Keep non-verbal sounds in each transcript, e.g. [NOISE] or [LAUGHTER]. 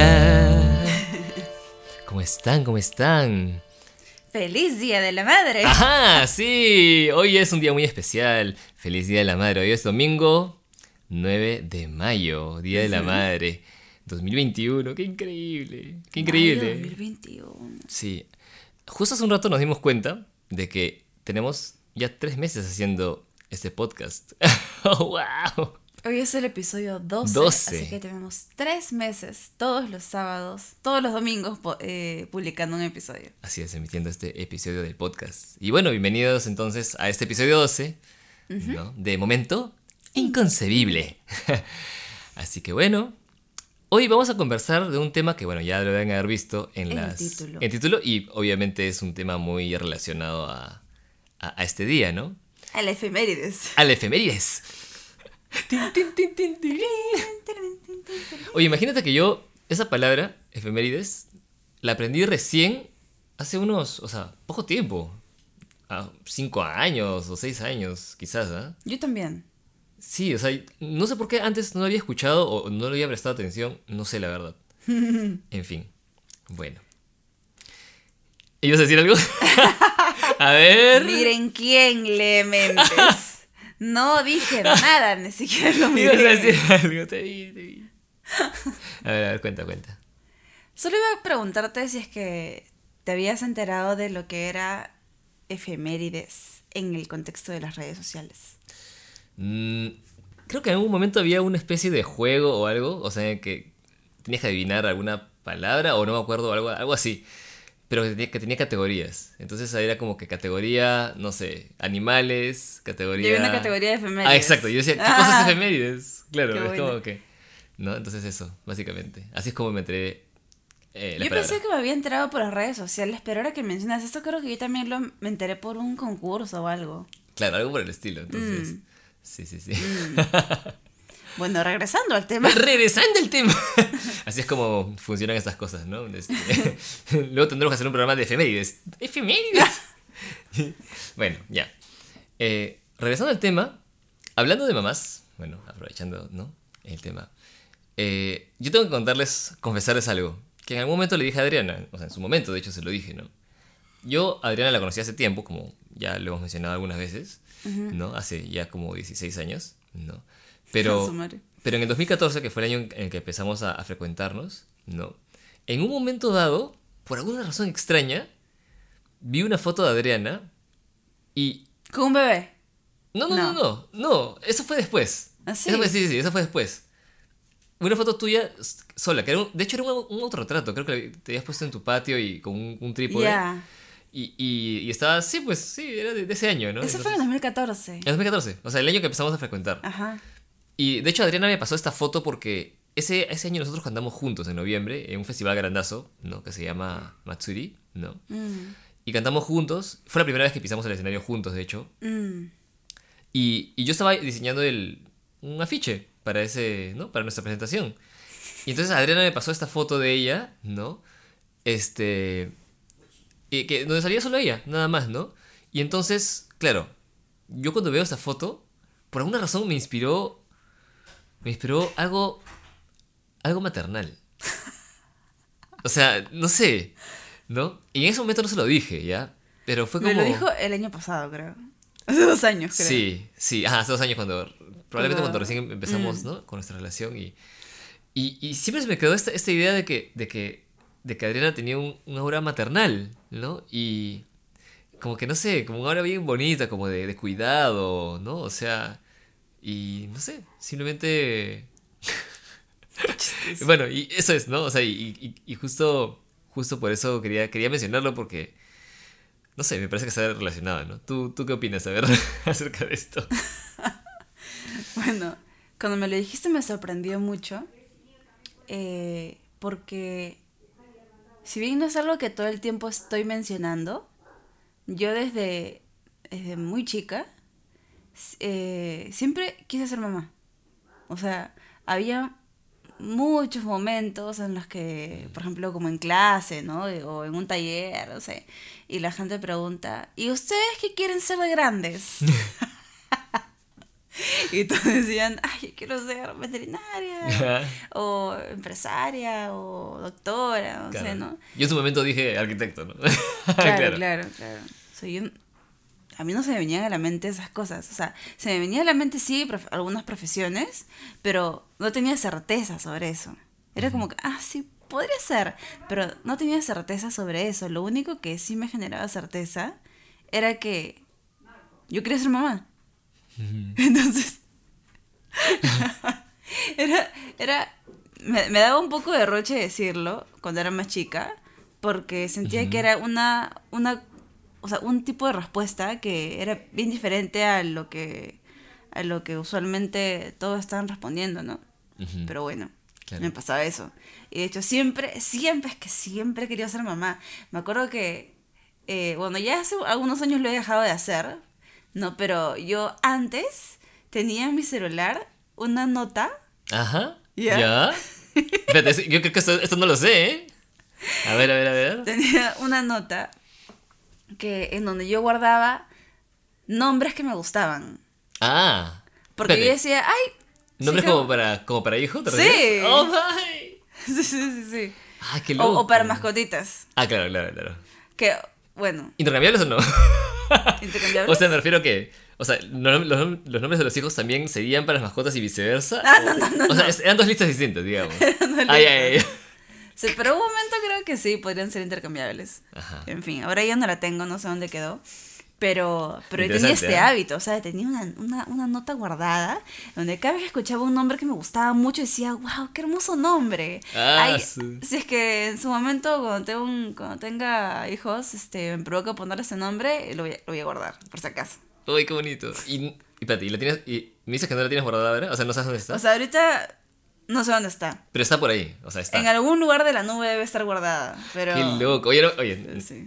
Hola. ¿Cómo están? ¿Cómo están? ¡Feliz Día de la Madre! Ajá, sí. Hoy es un día muy especial. Feliz Día de la Madre. Hoy es domingo 9 de mayo, Día de la Madre. 2021, qué increíble. Qué increíble. Mayo 2021. Sí. Justo hace un rato nos dimos cuenta de que tenemos ya tres meses haciendo este podcast. ¡Oh, [LAUGHS] wow! Hoy es el episodio 12, 12. así que tenemos tres meses, todos los sábados, todos los domingos, eh, publicando un episodio. Así es, emitiendo este episodio del podcast. Y bueno, bienvenidos entonces a este episodio 12, ¿no? De momento inconcebible. [LAUGHS] Así que bueno, hoy vamos a conversar de un tema que bueno, ya lo deben haber visto en, el las, título. en el título y obviamente es un tema muy relacionado a, a, a este día, ¿no? A la efemérides. Al efemérides. Oye, imagínate que yo esa palabra, efemérides, la aprendí recién hace unos, o sea, poco tiempo. Ah, cinco años o seis años, quizás, ¿ah? Yo también. Sí, o sea, no sé por qué antes no lo había escuchado o no le había prestado atención, no sé la verdad. [LAUGHS] En fin, bueno. ¿Ibas a decir algo? [LAUGHS] [LAUGHS] a ver. Miren quién lee mentes. No dije nada, ni siquiera lo [LAUGHS] Ibas a miré. decir algo, te vi, te vi. A ver, a ver, cuenta, cuenta. Solo iba a preguntarte si es que te habías enterado de lo que era efemérides en el contexto de las redes sociales. Mm, creo que en algún momento había una especie de juego o algo, o sea, que tenías que adivinar alguna palabra o no me acuerdo, algo, algo así, pero que tenía, que tenía categorías. Entonces ahí era como que categoría, no sé, animales, categoría... Y había una categoría de efemérides. Ah, exacto, yo decía, ¿qué Ah. cosas efemérides? Claro, es bueno. como que... ¿No? Entonces eso, básicamente. Así es como me enteré. eh, Yo palabra. pensé que me había enterado por las redes sociales, pero ahora que mencionas esto, creo que yo también lo, me enteré por un concurso o algo. Claro, algo por el estilo, entonces... Mm. Sí, sí, sí. [LAUGHS] Bueno, regresando al tema. Regresando al tema. [LAUGHS] Así es como funcionan estas cosas, ¿no? Este, [LAUGHS] luego tendremos que hacer un programa de efemérides. ¿Efemérides? [LAUGHS] bueno, ya. Eh, regresando al tema, hablando de mamás, bueno, aprovechando, ¿no? El tema. eh, yo tengo que contarles, confesarles algo. Que en algún momento le dije a Adriana, o sea, en su momento, de hecho, se lo dije, ¿no? Yo, Adriana la conocí hace tiempo, como ya lo hemos mencionado algunas veces, ¿no? Hace ya como 16 años, ¿no? Pero, pero en el 2014, que fue el año en el que empezamos a, a frecuentarnos, ¿no? En un momento dado, por alguna razón extraña, vi una foto de Adriana y... Con un bebé. No, no, no, No. no, eso fue después. ¿Ah, sí? Eso fue, sí, sí, eso fue después. Una foto tuya sola, que era un- de hecho era un, un autorretrato, creo que te habías puesto en tu patio y con un, un trípode. Ya. Y, y, y estaba, sí, pues sí, era de, de ese año, ¿no? Eso fue en Entonces- 2014. en 2014, o sea, el año que empezamos a frecuentar. Ajá. Y de hecho Adriana me pasó esta foto porque ese, ese año nosotros cantamos juntos en noviembre en un festival grandazo, ¿no? Que se llama Matsuri, ¿no? Mm, Y cantamos juntos. Fue la primera vez que pisamos el escenario juntos, de hecho. mm. Y, y yo estaba diseñando el, un afiche para, ese, ¿no? para nuestra presentación. Y entonces Adriana me pasó esta foto de ella, ¿no? Este... Y que, donde salía solo ella, nada más, ¿no? Y entonces, claro, yo cuando veo esta foto, por alguna razón me inspiró... Me inspiró algo... Algo maternal. O sea, no sé, ¿no? Y en ese momento no se lo dije, ¿ya? Pero fue como... Me lo dijo el año pasado, creo. Hace dos años, creo. Sí, sí, ajá, hace dos años cuando, probablemente Cuando- cuando recién empezamos, Mm. ¿no? Con nuestra relación y, y, y siempre se me quedó esta, esta idea de que, de que, de que Adriana tenía un, un aura maternal, ¿no? Y como que, no sé, como una aura bien bonita, como de, de cuidado, ¿no? O sea, y no sé, simplemente... bueno, y eso es, ¿no? O sea, y, y- y justo, justo por eso quería, quería mencionarlo porque... No sé, me parece que está relacionado, ¿no? ¿Tú, ¿Tú qué opinas, a ver, [LAUGHS] acerca de esto? [LAUGHS] Bueno, cuando me lo dijiste me sorprendió mucho. eh, porque si bien no es algo que todo el tiempo estoy mencionando, yo desde, desde muy chica eh, siempre quise ser mamá. O sea, había muchos momentos en los que, por ejemplo, como en clase, ¿no? O en un taller, no sé, y la gente pregunta, ¿y ustedes qué quieren ser de grandes? [LAUGHS] [LAUGHS] y todos decían, ay, yo quiero ser veterinaria, [LAUGHS] o empresaria, o doctora, no sé, ¿no? Yo en su momento dije arquitecto, ¿no? claro, claro, claro. Soy un... A mí no se me venían a la mente esas cosas. O sea, se me venía a la mente, sí, algunas profesiones, pero no tenía certeza sobre eso. Era como que, ah, sí, podría ser, pero no tenía certeza sobre eso. Lo único que sí me generaba certeza era que yo quería ser mamá. [LAUGHS] Entonces, [LAUGHS] era, era, me, daba un poco de roche decirlo cuando era más chica, porque sentía que era una, una, o sea, un tipo de respuesta que era bien diferente a lo que, a lo que usualmente todos estaban respondiendo, ¿no? Pero bueno, me pasaba eso. Y de hecho, siempre, siempre, es que siempre quería ser mamá. Me acuerdo que, eh, bueno, ya hace algunos años lo he dejado de hacer, ¿no? Pero yo antes tenía en mi celular una nota. Ajá. ¿Ya? Espérate, yo creo que esto, no lo sé, ¿eh? A ver, a ver, a ver. Tenía una nota que en donde yo guardaba nombres que me gustaban. Ah. Porque yo decía, ay. ¿Nombres como, para, como para hijo? sí. Oh, [LAUGHS] my. Sí, sí, sí, sí. Ah, qué loco. O, para mascotitas. Ah, claro, claro, claro. Que, bueno. ¿Intercambiables o no? [LAUGHS] ¿Intercambiables? O sea, me refiero que. O sea, los, los, nombres de los hijos también serían para las mascotas y viceversa. Ah, no, no, no. O sea, eran dos listas distintas, digamos. [LAUGHS] ay, ay, ay. Sí, pero un momento creo que sí, podrían ser intercambiables. Ajá. En fin, ahora ya no la tengo, no sé dónde quedó. Pero, pero tenía este ¿eh? hábito, o sea, tenía una, una, una, nota guardada donde cada vez que escuchaba un nombre que me gustaba mucho decía, wow, qué hermoso nombre. Ah, Si es que en su momento, cuando, tengo un, cuando tenga hijos, este, me provoca ponerle ese nombre, lo voy, a, lo voy a guardar, por si acaso. Uy, qué bonito. Y, y espérate, ¿y, la tienes, y me dices que no la tienes guardada ahora? O sea, no sabes dónde está. O sea, ahorita no sé dónde está. Pero está por ahí, o sea, está. En algún lugar de la nube debe estar guardada, pero... Qué loco. Oye, no, oye,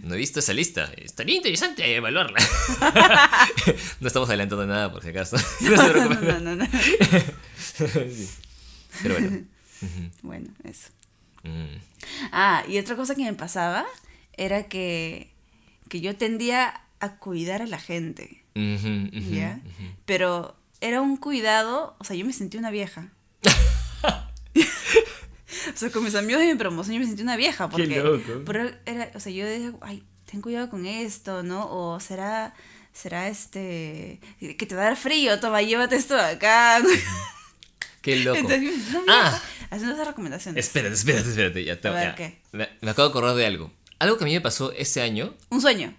no he visto esa lista. Estaría interesante evaluarla. [LAUGHS] no estamos adelantando nada, por si acaso. [LAUGHS] No, no, no, no, [LAUGHS] Pero bueno. bueno, eso. Mm. Ah, y otra cosa que me pasaba era que, que yo tendía a cuidar a la gente. ¿Ya? Pero era un cuidado, o sea, yo me sentí una vieja. [LAUGHS] o sea, con mis amigos de mi promoción yo me sentí una vieja. Porque, Qué loco. era, o sea, yo decía, ay, ten cuidado con esto, ¿no? O será, será este, que te va a dar frío, toma, llévate esto de acá. Qué loco. [LAUGHS] Entonces, ah, haciendo esas recomendaciones. Espérate, espérate, espérate. Ya, te, a ver, ¿qué? Me, acabo de acordar de algo. Algo que a mí me pasó ese año. Un sueño.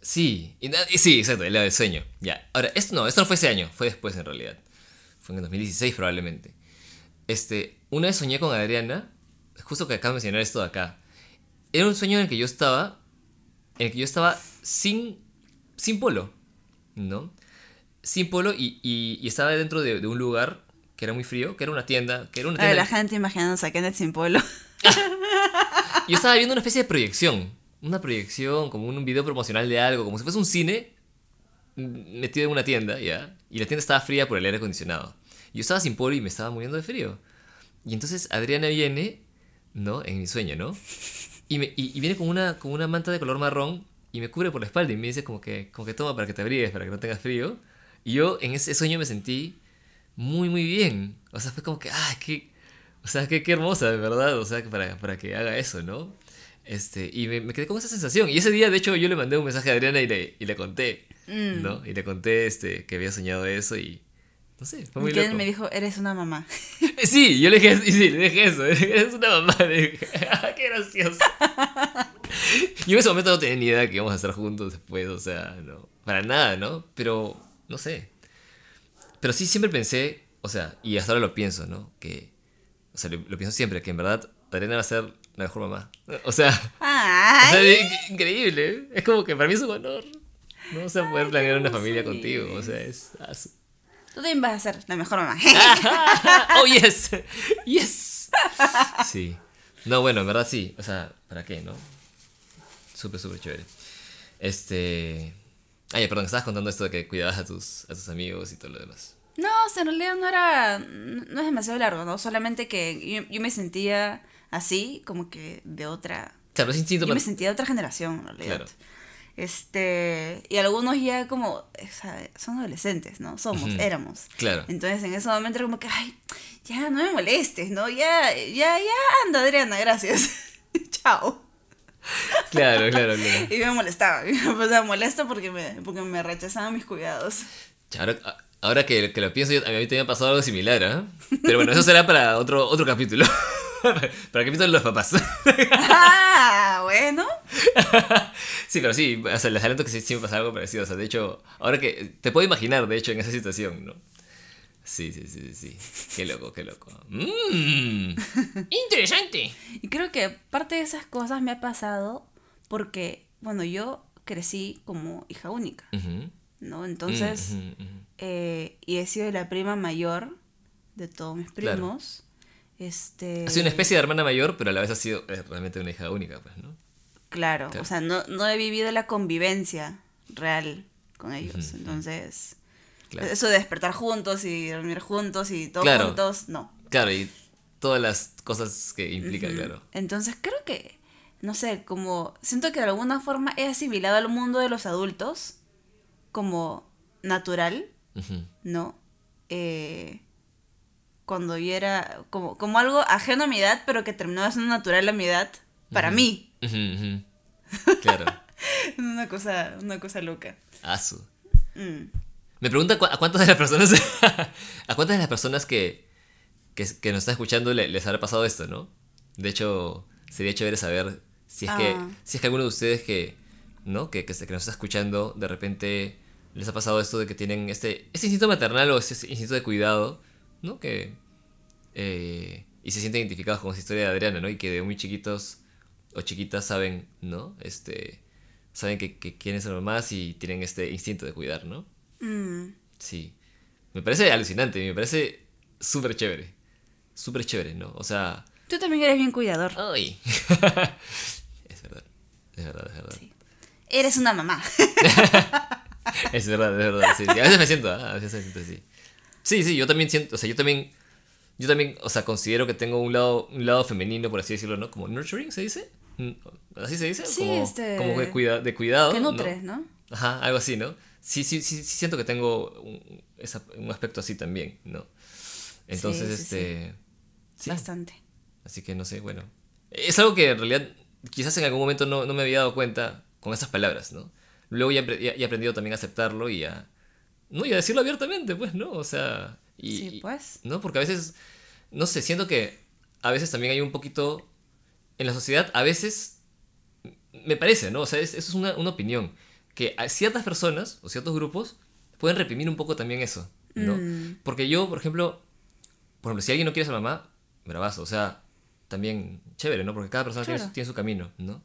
Sí, sí, exacto, el sueño. Ya. Ahora, esto no, esto no fue ese año, fue después en realidad. Fue en el 2016 probablemente. Este, una vez soñé con Adriana, justo que acabo de mencionar esto de acá. Era un sueño en el que yo estaba, en el que yo estaba sin, sin polo, ¿no? Sin polo y, y, estaba dentro de, un lugar que era muy frío, que era una tienda, que era una tienda. la gente imaginándose que sin polo. [LAUGHS] yo estaba viendo una especie de proyección, una proyección, como un video promocional de algo, como si fuese un cine metido en una tienda, ¿ya? Y la tienda estaba fría por el aire acondicionado. Yo estaba sin polo y me estaba muriendo de frío. Y entonces Adriana viene, ¿no? En mi sueño, ¿no? Y, me, y, viene con una, con una manta de color marrón y me cubre por la espalda y me dice como que, como que toma para que te abrigues, para que no tengas frío. Y yo en ese sueño me sentí muy, muy bien. O sea, fue como que, ah, qué, o sea, qué, qué hermosa, de verdad. O sea, para, para que haga eso, ¿no? Este, y me, quedé con esa sensación. Y ese día, de hecho, yo le mandé un mensaje a Adriana y le, y le conté, mm. ¿no? Y le conté este, que había soñado eso y, no sé, fue muy me dijo, eres una mamá. [LAUGHS] Sí, yo le dije, sí, le dije eso, [LAUGHS] eres una mamá. Le dije, [LAUGHS] ah, qué gracioso. Yo en ese momento no tenía ni idea que íbamos a estar juntos después, o sea, no, para nada, ¿no? Pero, no sé. Pero sí siempre pensé, o sea, y hasta ahora lo pienso, ¿no? Que, o sea, lo, pienso siempre, que en verdad Arena va a ser la mejor mamá. O sea, o sea increíble. Es como que para mí es un honor. No o sea, poder planear una familia contigo, o sea, es... Tú también vas a ser la mejor mamá. [LAUGHS] oh, yes. Yes. [LAUGHS] Sí. No, bueno, en verdad sí. O sea, ¿para qué, no? Súper, súper chévere. Este. Ay, perdón, estabas contando esto de que cuidabas a tus, a tus amigos y todo lo demás. No, o sea, en realidad no era. No es demasiado largo, ¿no? Solamente que yo, me sentía así, como que de otra. Claro, es instinto. Yo me sentía de otra generación, en realidad. Claro. Este, y algunos ya como, son adolescentes, ¿no? Somos, éramos. Claro. Entonces en ese momento era como que, ay, ya no me molestes, ¿no? Ya, ya, ya, anda Adriana, gracias. [LAUGHS] Chao. Claro, claro, claro. [LAUGHS] Y me molestaba, [LAUGHS] o sea, molesto porque me, porque me rechazaban mis cuidados. Ahora, ahora que, que lo pienso, yo, a mí también me ha pasado algo similar, ¿ah? Pero bueno, eso será para otro, otro capítulo. Para capítulo de los papás. ah, bueno. [LAUGHS] sí, pero sí, o sea, les adelanto que sí, sí me pasa algo parecido. O sea, de hecho, ahora que te puedo imaginar, de hecho, en esa situación, ¿no? Sí, sí, sí, sí. Qué loco, qué loco. Mmm. [LAUGHS] Interesante. Y creo que parte de esas cosas me ha pasado porque, bueno, yo crecí como hija única. ¿no? Entonces, ujú. eh, y he sido la prima mayor de todos mis Claro. Este... Ha sido una especie de hermana mayor, pero a la vez ha sido eh, realmente una hija única, pues, ¿no? Claro, Claro. o sea, no, no he vivido la convivencia real con ellos. Entonces, Claro. eso de despertar juntos y dormir juntos y todo Claro. juntos, no. Claro, y todas las cosas que implica, claro. Entonces creo que, no sé, como siento que de alguna forma he asimilado al mundo de los adultos como natural. ¿no? Eh, cuando yo era como, como algo ajeno a mi edad, pero que terminó siendo natural a mi edad, para mí. [LAUGHS] Claro. Una cosa, una cosa loca. Asu. Mm. Me pregunta cu- a cuántas de las personas. [LAUGHS] a cuántas de las personas que, que, que nos están escuchando le- les habrá pasado esto, ¿no? De hecho, sería chévere saber si es que. Ah. Si es que alguno de ustedes que. ¿No? Que, que, que nos está escuchando, de repente les ha pasado esto de que tienen este, este instinto maternal o este instinto de cuidado, ¿no? Que. eh, y se sienten identificados con esa historia de Adriana, ¿no? Y que de muy chiquitos o chiquitas saben, ¿no? Este. Saben que, que quieren ser mamás y tienen este instinto de cuidar, ¿no? Mm. Sí. Me parece alucinante, me parece súper chévere. Súper chévere, ¿no? O sea. Tú también eres bien cuidador. ¡Ay! [LAUGHS] es verdad. Es verdad, es verdad. Sí. Eres una mamá. [LAUGHS] Es verdad, es verdad. Sí, sí. A veces me siento, ¿ah? a veces me siento así. Sí, sí, yo también siento, o sea, yo también. Yo también, o sea, considero que tengo un lado, un lado femenino, por así decirlo, ¿no? Como nurturing, ¿se dice? Mm, ¿Así se dice? Sí, como, este- como que cuida, de cuidado. que nutres, ¿no? Ajá, algo así, ¿no? Sí, sí, sí, sí siento que tengo un, esa- un aspecto así también, ¿no? Entonces, Sí, este... sí. Bastante. Así que no sé, bueno. Es algo que en realidad quizás en algún momento no, no me había dado cuenta con esas palabras, ¿no? Luego ya, apre- ya- ya he aprendido también a aceptarlo y a... No, y a decirlo abiertamente, pues, ¿no? O sea... Y, Sí, pues. ¿No? Porque a veces, no sé, siento que a veces también hay un poquito... En la sociedad, a veces... Me parece, ¿no? O sea, es- eso es una, una opinión. Que a ciertas personas o ciertos grupos pueden reprimir un poco también eso, ¿no? Mm. Porque yo, por ejemplo, por ejemplo, si alguien no quiere ser mamá, bravazo, o sea, también chévere, ¿no? Porque cada persona tiene, Claro. su, tiene su camino, ¿no?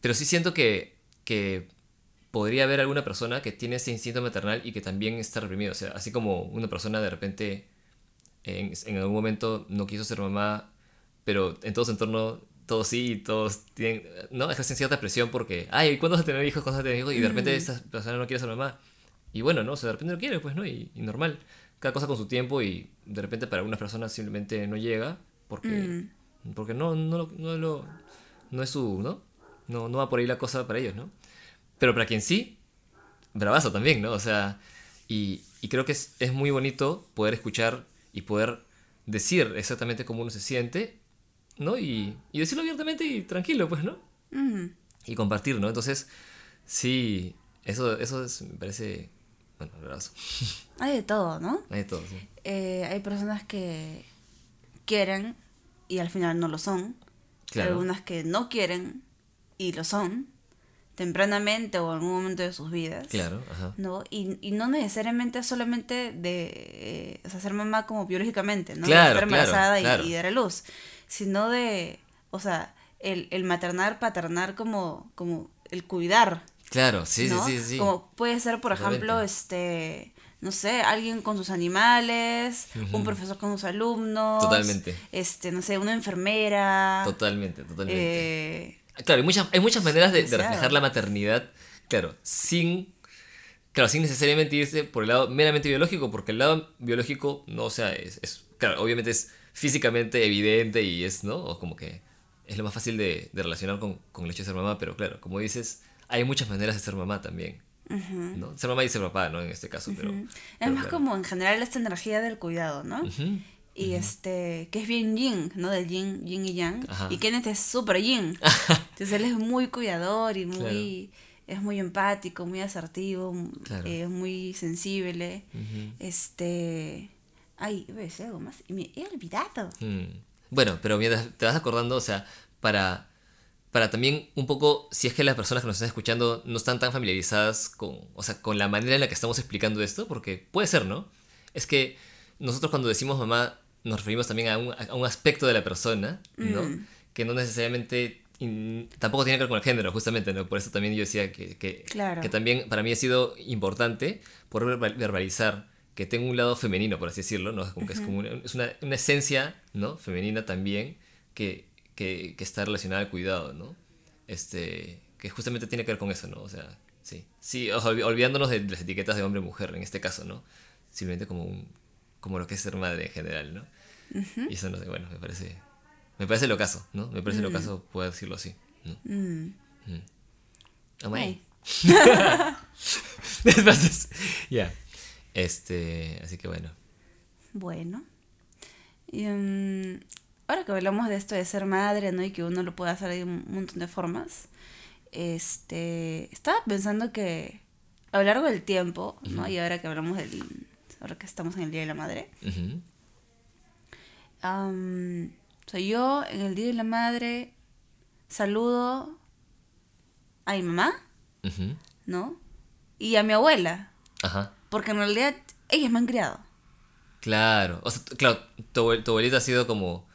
Pero sí siento que, que podría haber alguna persona que tiene ese instinto maternal y que también está reprimido. O sea, así como una persona de repente en, en algún momento no quiso ser mamá, pero en todo su entorno todos sí y todos tienen, ¿no? Ejercen cierta presión porque, ay, ¿cuándo vas a tener hijos? ¿Cuándo vas a tener hijos? Y de repente esta persona no quiere ser mamá. Y bueno, ¿no? O sea, de repente no quiere, pues, ¿no? Y, y normal. Cada cosa con su tiempo y de repente para algunas personas simplemente no llega porque, Mm. porque no, no, no, lo, no es su, ¿no? ¿no? No va por ahí la cosa para ellos, ¿no? Pero para quien sí, bravazo también, ¿no? O sea, y, y creo que es, es muy bonito poder escuchar y poder decir exactamente cómo uno se siente, ¿no? Y, y decirlo abiertamente y tranquilo, pues, ¿no? Y compartir, ¿no? Entonces, sí, eso, eso es, me parece, bueno, bravazo. [LAUGHS] Hay de todo, ¿no? Hay de todo, sí. Eh, hay personas que quieren y al final no lo son. Claro. Algunas que no quieren y lo son. Tempranamente o en algún momento de sus vidas. Claro, ajá. ¿no? Y, y no necesariamente solamente de eh, o sea, ser mamá como biológicamente, ¿no? Claro, estar embarazada y- claro. y, dar a luz, sino de, o sea, el, el maternar, paternar como, como el cuidar, Claro, sí, ¿no? sí, sí, sí. Como puede ser, por ejemplo, este, no sé, alguien con sus animales, un profesor con sus alumnos, Totalmente. este, no sé, una enfermera, Totalmente, totalmente. eh, Claro, hay muchas, hay muchas maneras de, reflejar la maternidad, claro, sin, claro, sin necesariamente irse por el lado meramente biológico, porque el lado biológico, no, o sea, es, es- claro, obviamente es físicamente evidente y es, ¿no? O como que es lo más fácil de, de relacionar con, con el hecho de ser mamá, pero claro, como dices, hay muchas maneras de ser mamá también. ¿no? Ser mamá y ser papá, ¿no? En este caso, pero... Es más como en general esta energía del cuidado, ¿no? Y este, que es bien yin, ¿no? Del yin, yin y yang. Y Kenneth es súper yin. [LAUGHS] Entonces él es muy cuidador y muy... Es muy empático, muy asertivo, es muy sensible. Este... Ay, voy a decir algo más. Y me he olvidado. Mm. Bueno, pero mientras te vas acordando, o sea, para para también un poco, si es que las personas que nos están escuchando no están tan familiarizadas con, o sea, con la manera en la que estamos explicando esto, porque puede ser, ¿no? Es que nosotros cuando decimos mamá nos referimos también a un, a un aspecto de la persona, ¿no? Mm. Que no necesariamente tampoco tiene que ver con el género, justamente, ¿no? Por eso también yo decía que, que, que también para mí ha sido importante poder verbalizar que tengo un lado femenino, por así decirlo, ¿no? Como que es como una, es una, una esencia, ¿no? Femenina también, que que, que, está relacionada al cuidado, ¿no? Este, que justamente tiene que ver con eso, ¿no? O sea, sí. Sí, olvidándonos de las etiquetas de hombre-mujer en este caso, ¿no? Simplemente como, un, como lo que es ser madre en general, ¿no? Y eso, no sé, bueno, me parece, me parece lo caso, ¿no? Me parece lo caso poder decirlo así, ¿no? Mm. Mm. [LAUGHS] Entonces, ya. Este, así que bueno. Bueno. Y, um, ahora que hablamos de esto de ser madre, ¿no? Y que uno lo puede hacer de un montón de formas, este, estaba pensando que a lo largo del tiempo, ¿no? Y ahora que hablamos del, ahora que estamos en el Día de la Madre, o sea, yo en el Día de la Madre saludo a mi mamá, ¿no? Y a mi abuela. Ajá. Porque en realidad ellas me han criado. Claro, o sea, claro, tu, tu abuelita ha sido como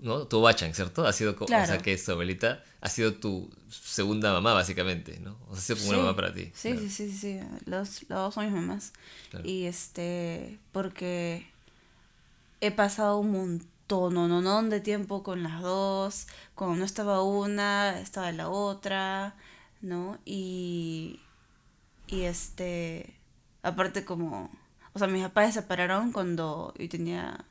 ¿no? Tu Bachan, ¿cierto? Ha sido, como, o sea, que su abuelita ha sido tu segunda mamá, básicamente, ¿no? O sea, ha sido como una mamá para ti. Sí, sí, sí, sí, Los, dos son mis mamás. Y este, porque he pasado un montón, no, no, de tiempo con las dos. Cuando no estaba una, estaba la otra, ¿no? Y, y este, aparte como, o sea, mis papás se separaron cuando yo tenía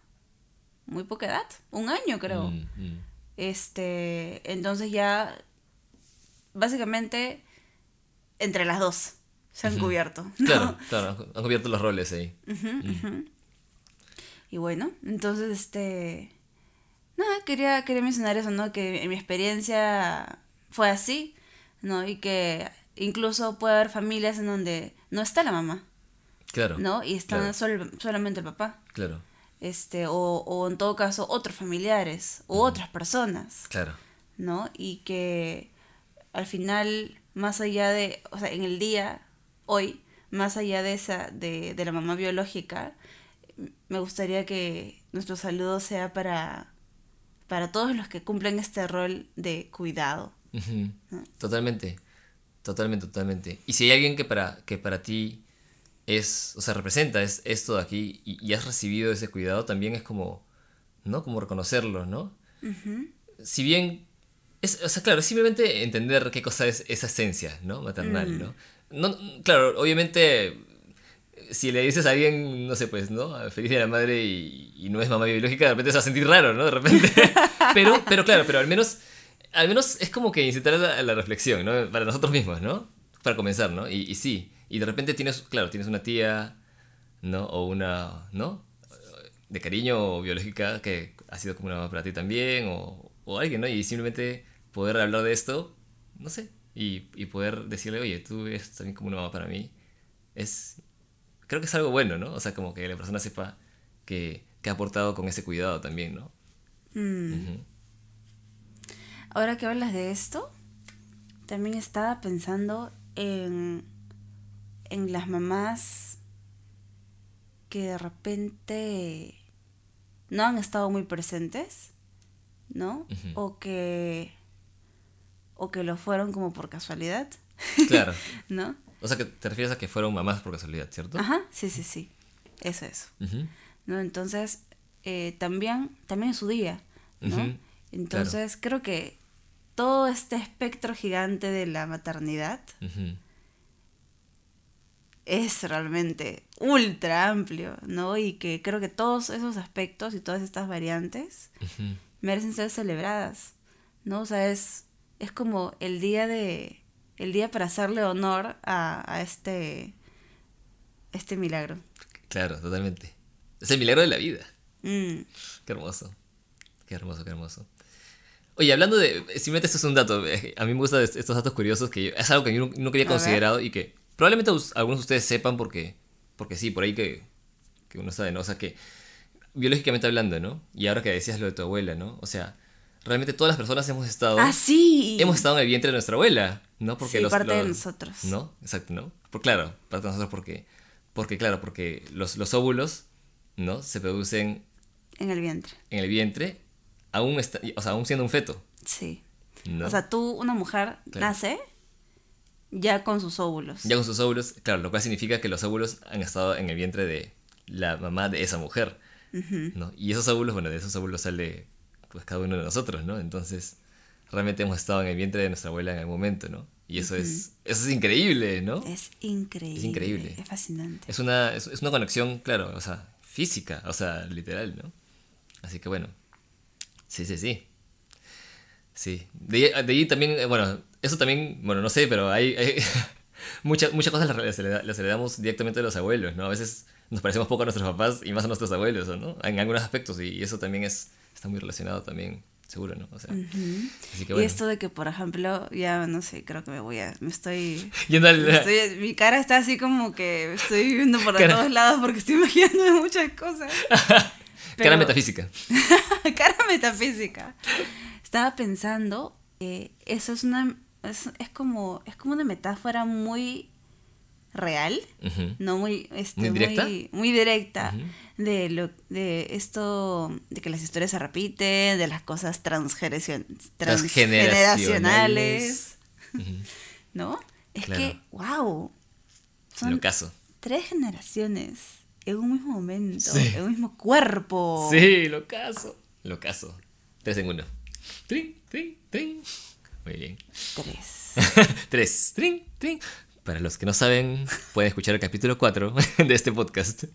muy poca edad, un año creo. Mm, mm. Este, entonces ya, básicamente, entre las dos se han cubierto. [LAUGHS] Claro, claro, han cubierto los roles ahí. Mm. Y bueno, entonces, este, nada, quería, quería mencionar eso, ¿no? Que en mi experiencia fue así, ¿no? Y que incluso puede haber familias en donde no está la mamá. Claro. ¿No? Y está solamente el papá. Claro este, o, o en todo caso otros familiares o otras personas. Claro. ¿No? Y que al final, más allá de, o sea, en el día, hoy, más allá de esa, de, de la mamá biológica, me gustaría que nuestro saludo sea para, para todos los que cumplen este rol de cuidado. Totalmente, totalmente, totalmente. Y si hay alguien que para, que para ti es, o sea, representa es esto de aquí y, has recibido ese cuidado, también es como, ¿no? Como reconocerlo, ¿no? Si bien, es, o sea, claro, simplemente entender qué cosa es esa esencia, ¿no? Maternal, mm. ¿no? ¿no? Claro, obviamente, si le dices a alguien, no sé, pues, ¿no? Feliz de la madre y, no es mamá biológica, de repente se va a sentir raro, ¿no? De repente. [LAUGHS] pero, pero claro, pero al menos, al menos es como que incitar a la, reflexión, ¿no? Para nosotros mismos, ¿no? Para comenzar, ¿no? Y, y sí. Y de repente tienes, claro, tienes una tía, ¿no? O una, ¿no? De cariño o biológica que ha sido como una mamá para ti también, o, o alguien, ¿no? Y simplemente poder hablar de esto, no sé, y, y poder decirle, oye, tú eres también como una mamá para mí, es, creo que es algo bueno, ¿no? O sea, como que la persona sepa que, que ha aportado con ese cuidado también, ¿no? Mm. Ahora que hablas de esto, también estaba pensando en en las mamás que de repente no han estado muy presentes, ¿no? O que o que lo fueron como por casualidad. Claro. [LAUGHS] ¿No? O sea, que te refieres a que fueron mamás por casualidad, ¿cierto? Ajá, sí, sí, sí. Eso es. ¿No? Entonces, eh, también, también es su día, ¿no? Entonces, creo que todo este espectro gigante de la maternidad es realmente ultra amplio, ¿no? Y que creo que todos esos aspectos y todas estas variantes merecen ser celebradas, ¿no? O sea, es, es como el día de el día para hacerle honor a, a este, este milagro. Claro, totalmente. Es el milagro de la vida. Mm, Qué hermoso. Qué hermoso, qué hermoso. Oye, hablando de. Simplemente esto es un dato. eh, A mí me gustan est- estos datos curiosos que yo- es algo que yo no- nunca había considerado y que probablemente algunos de ustedes sepan porque. Porque sí, por ahí que, que uno sabe, ¿no? O sea, que. Biológicamente hablando, ¿no? Y ahora que decías lo de tu abuela, ¿no? O sea, realmente todas las personas hemos estado. Ah, sí. Hemos estado en el vientre de nuestra abuela, ¿no? Sí, parte de nosotros. ¿No? Exacto, ¿no? Por, claro, parte de nosotros porque. Porque, claro, porque los, los óvulos, ¿no? Se producen En el vientre. en el vientre, aún, está, o sea, aún siendo un feto. Sí. ¿no? O sea, tú, una mujer, Claro. nace ya con sus óvulos. ya con sus óvulos, claro, lo cual significa que los óvulos han estado en el vientre de la mamá de esa mujer. ¿no? Y esos óvulos, bueno, de esos óvulos sale pues cada uno de nosotros, ¿no? Entonces, realmente hemos estado en el vientre de nuestra abuela en algún momento, ¿no? Y eso es eso es increíble, ¿no? Es increíble. Es increíble. Es fascinante. Es una, es, es una conexión, claro, o sea, física, o sea, literal, ¿no? Así que bueno. Sí, sí, sí. Sí. De, ahí- de ahí también, eh, bueno, eso también, bueno, no sé, pero hay, hay [LAUGHS] muchas, muchas cosas las, las hereda- las heredamos directamente de los abuelos, ¿no? A veces nos parecemos poco a nuestros papás y más a nuestros abuelos, ¿no? En algunos aspectos y eso también es, está muy relacionado también, seguro, ¿no? O sea, así que Y esto de que, por ejemplo, ya no sé, creo que me voy a. Me estoy. [LAUGHS] Yendo al- me estoy- mi cara está así como que estoy viendo por [LAUGHS] Cara- todos lados porque estoy imaginando [LAUGHS] muchas cosas. cara metafísica. cara metafísica. Estaba pensando que eso es una. Es, es como, es como una metáfora muy real. No muy este, ¿Muy directa? muy, muy directa de lo de esto de que las historias se repiten de las cosas transgeneracion- transgeneracionales [LAUGHS] no es Claro. que wow son Lo caso. tres generaciones en un mismo momento Sí. en un mismo cuerpo Sí, lo caso. Lo caso. Tres en uno. Trin, trin, trin. Muy bien. tres [LAUGHS] Tres. Trin, trin. Para los que no saben, pueden escuchar el capítulo 4 [LAUGHS] de este podcast,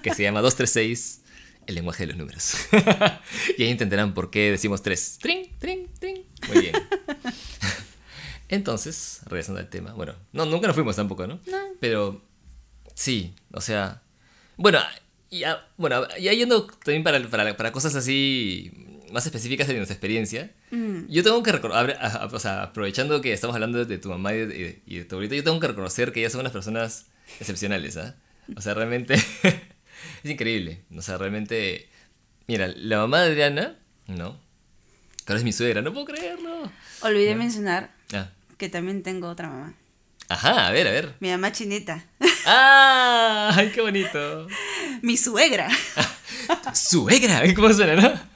que se llama 236, el lenguaje de los números. [LAUGHS] y ahí entenderán por qué decimos tres. Trin, trin, trin. Muy bien. [LAUGHS] Entonces, regresando al tema. Bueno, no, nunca nos fuimos tampoco, ¿no? No. Pero sí, o sea. Bueno, ya, bueno, ya yendo también para, para, para cosas así más específicas de nuestra experiencia, Mm. yo tengo que reconocer, o sea, aprovechando que estamos hablando de tu mamá y de, y de- tu abuelita, yo tengo que reconocer que ellas son unas personas excepcionales, ¿ah? O sea, realmente [LAUGHS] es increíble. O sea, realmente, mira, la mamá de Adriana, ¿no? Ahora es mi suegra, no puedo creerlo. olvidé mencionar Ah. que también tengo otra mamá Ajá, a ver, a ver. mi mamá chinita ¡Ah! ¡Ay, qué bonito! [LAUGHS] mi suegra [LAUGHS] ¡Suegra! ¿Cómo suena, no?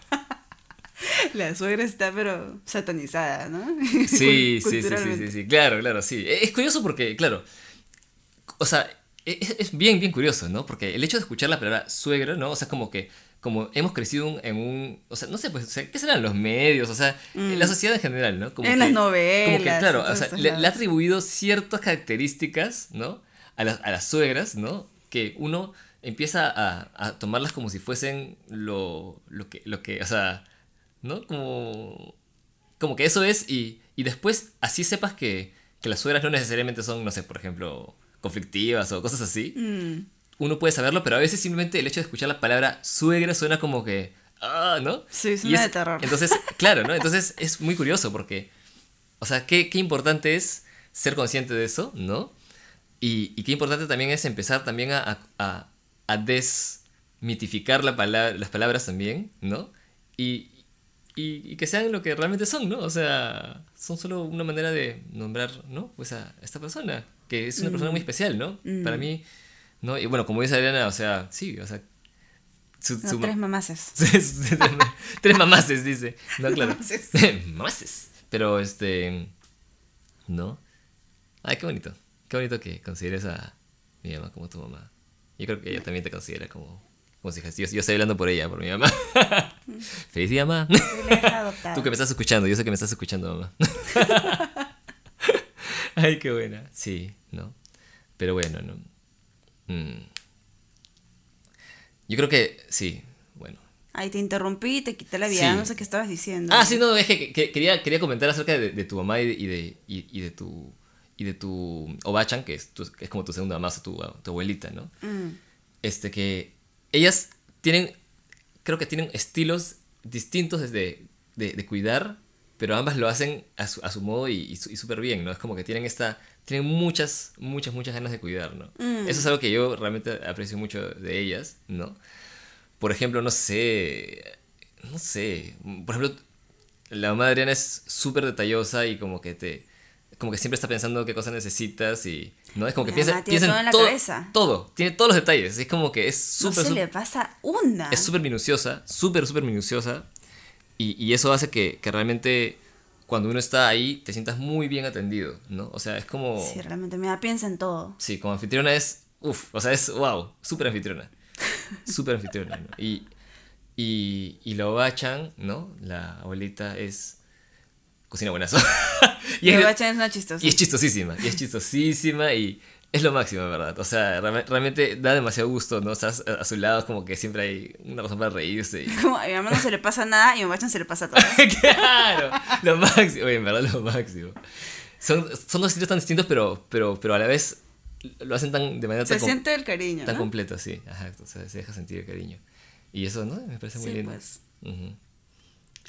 La suegra está pero satanizada no [LAUGHS] Sí, sí, sí, sí, sí, sí, claro, claro, sí. E, Es curioso porque, claro, o sea, e, es, es bien, bien curioso, ¿no? Porque el hecho de escuchar la palabra suegro, ¿no? O sea, como que, como hemos crecido un- en un, o sea, no sé, pues, o sea, ¿qué serán los medios? O sea, en la sociedad en general, ¿no? Como Mm. En las novelas, Como que, claro, o sea, le, le ha atribuido ciertas características, ¿no? A las, a las suegras, ¿no? Que uno empieza a, a tomarlas como si fuesen lo, lo, que, lo que, o sea, ¿no? Como como que eso es y, y después así sepas que, que las suegras no necesariamente son, no sé, por ejemplo, conflictivas o cosas así. Mm, Uno puede saberlo, pero a veces simplemente el hecho de escuchar la palabra suegra suena como que, ah, ¿no? Sí, suena de terror. Entonces, [LAUGHS] claro, ¿no? Entonces es muy curioso porque, o sea, qué, qué importante es ser consciente de eso, ¿no? Y, y qué importante también es empezar también a, a, a- a desmitificar la palabra, las palabras también, ¿no? Y, y, y que sean lo que realmente son, ¿no? O sea, son solo una manera de nombrar, ¿no? Pues a esta persona, que es una persona muy especial, ¿no? Para mí, ¿no? Y bueno, como dice Adriana, o sea, sí, o sea... su- no, su ma- tres mamaces [LAUGHS] Tres [LAUGHS] mamaces, dice. No, claro. Mamaces. [LAUGHS] Mamaces. Pero este. ¿No? Ay, qué bonito. Qué bonito que consideres a mi mamá como tu mamá. Yo creo que ella también te considera como, yo, yo estoy hablando por ella, por mi mamá. [LAUGHS] Feliz día, mamá. Tú que me estás escuchando, yo sé que me estás escuchando, mamá. [LAUGHS] Ay, qué buena. Sí, ¿no? Pero bueno, ¿no? Mm. Yo creo que sí, bueno. Ay, te interrumpí, te quité la vida, Sí. no sé qué estabas diciendo. Ah, sí, no, es que, que- quería, quería comentar acerca de, de tu mamá y de, y de, y- y de tu y de tu Obachan, que es, tu- que es como tu segunda mamá, o tu, tu abuelita, ¿no? Mm. Este que ellas tienen, creo que tienen estilos distintos desde de, de cuidar, pero ambas lo hacen a su, a su modo y, y súper bien, ¿no? Es como que tienen esta, tienen muchas, muchas, muchas ganas de cuidar, ¿no? Mm. Eso es algo que yo realmente aprecio mucho de ellas, ¿no? Por ejemplo, no sé, no sé, por ejemplo, la mamá de Adriana es súper detallosa y como que te, como que siempre está pensando qué cosas necesitas y, ¿no? Es como que piensa, todo en la todo, todo, tiene todos los detalles, es como que es No súper, se súper- le pasa una. es súper minuciosa, súper, súper minuciosa. Y, y eso hace que, que realmente cuando uno está ahí te sientas muy bien atendido, ¿no? O sea, es como... Sí, realmente, mira, piensa en todo. Sí, como anfitriona es... Uf, o sea, es wow, súper anfitriona. [LAUGHS] Súper anfitriona, ¿no? Y, y, y la Oba-chan, ¿no? La abuelita es... Cocina buenazo. [LAUGHS] [LAUGHS] y, es, es una chistosa. y es chistosísima, y es chistosísima y es lo máximo, verdad. O sea, realme- realmente da demasiado gusto, ¿no? Estás a, su lado, es como que siempre hay una razón para reírse. y- [LAUGHS] Como a mi mamá no se le pasa nada y a mi Bachan se le pasa todo. [LAUGHS] claro, lo máximo, oye, en verdad lo máximo. Son, son dos estilos tan distintos, pero, pero, pero a la vez lo hacen tan, de manera Se tan, com- siente el cariño, tan ¿no? completa, sí. Ajá, o sea, se deja sentir el cariño. Y eso, ¿no? Me parece muy Sí, lindo. pues. Ujú.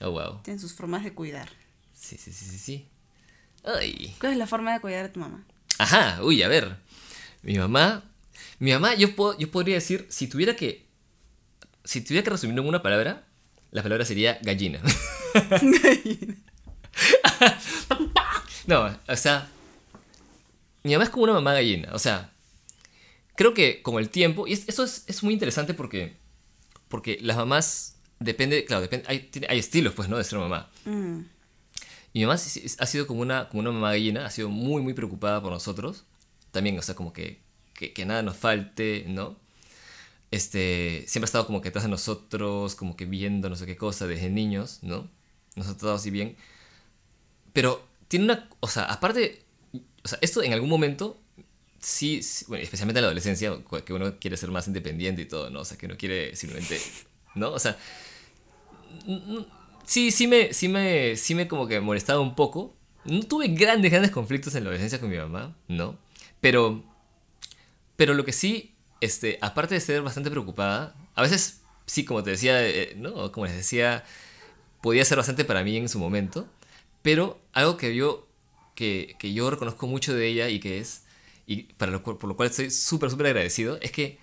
Oh, wow. Tienen sus formas de cuidar. Sí, sí, sí, sí, sí. Ay. ¿Cuál es la forma de cuidar a tu mamá? Ajá, uy, a ver. Mi mamá. Mi mamá, yo, puedo, yo podría decir, si tuviera que. Si tuviera que resumirlo en una palabra, la palabra sería gallina. [LAUGHS] no, o sea. Mi mamá es como una mamá gallina. O sea, creo que con el tiempo. Y es- eso es, es muy interesante porque. Porque las mamás. Depende, claro, depende, hay estilos, pues, ¿no? De ser mamá. Mm. Mi mamá ha sido como una, como una mamá gallina, ha sido muy, muy preocupada por nosotros. También, o sea, como que, que, que nada nos falte, ¿no? Este, siempre ha estado como que detrás de nosotros, como que viendo no sé qué cosa desde niños, ¿no? Nos ha tratado así bien. Pero tiene una, o sea, aparte, o sea, esto en algún momento, sí, sí, bueno, especialmente en la adolescencia, que uno quiere ser más independiente y todo, ¿no? O sea, que uno quiere simplemente, ¿no? O sea, sí, sí me, sí me, sí me como que molestaba un poco. No tuve grandes, grandes conflictos en la adolescencia con mi mamá, ¿no? Pero, pero lo que sí, este, aparte de ser bastante preocupada, a veces, sí, como te decía, eh, ¿no? Como les decía, podía ser bastante para mí en su momento, pero algo que yo, que, que yo reconozco mucho de ella y que es, y para lo, por lo cual estoy súper, súper agradecido, es que,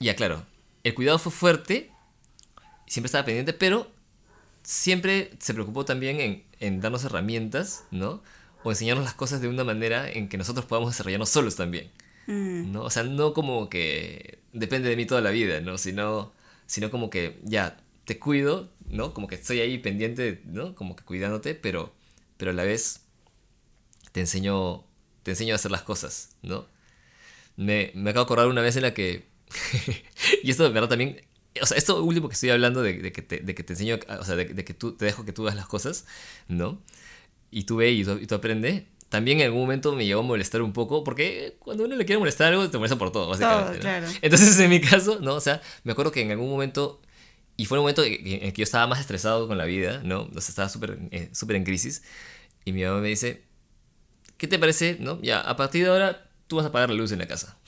ya claro, el cuidado fue fuerte, siempre estaba pendiente, pero siempre se preocupó también en, en darnos herramientas, ¿no? O enseñarnos las cosas de una manera en que nosotros podamos desarrollarnos solos también, Mm. ¿no? O sea, no como que depende de mí toda la vida, ¿no? Sino, sino como que ya te cuido, ¿no? Como que estoy ahí pendiente, ¿no? Como que cuidándote, pero, pero a la vez te enseño, te enseño a hacer las cosas, ¿no? Me, me acabo de acordar una vez en la que, [LAUGHS] y esto de verdad también, o sea, esto último que estoy hablando de, de que, te, de que te enseño, o sea, de, de que tú, te dejo que tú hagas las cosas, ¿no? Y tú ve y tú, y tú aprende. También en algún momento me llegó a molestar un poco, porque cuando uno le quiere molestar algo, te molesta por todo, básicamente. ¿no? claro. Entonces, en mi caso, ¿no? O sea, me acuerdo que en algún momento, y fue un momento en en el que yo estaba más estresado con la vida, ¿no? O sea, estaba súper eh, súper en crisis, y mi mamá me dice, ¿qué te parece, no? Ya, a partir de ahora, tú vas a apagar la luz en la casa.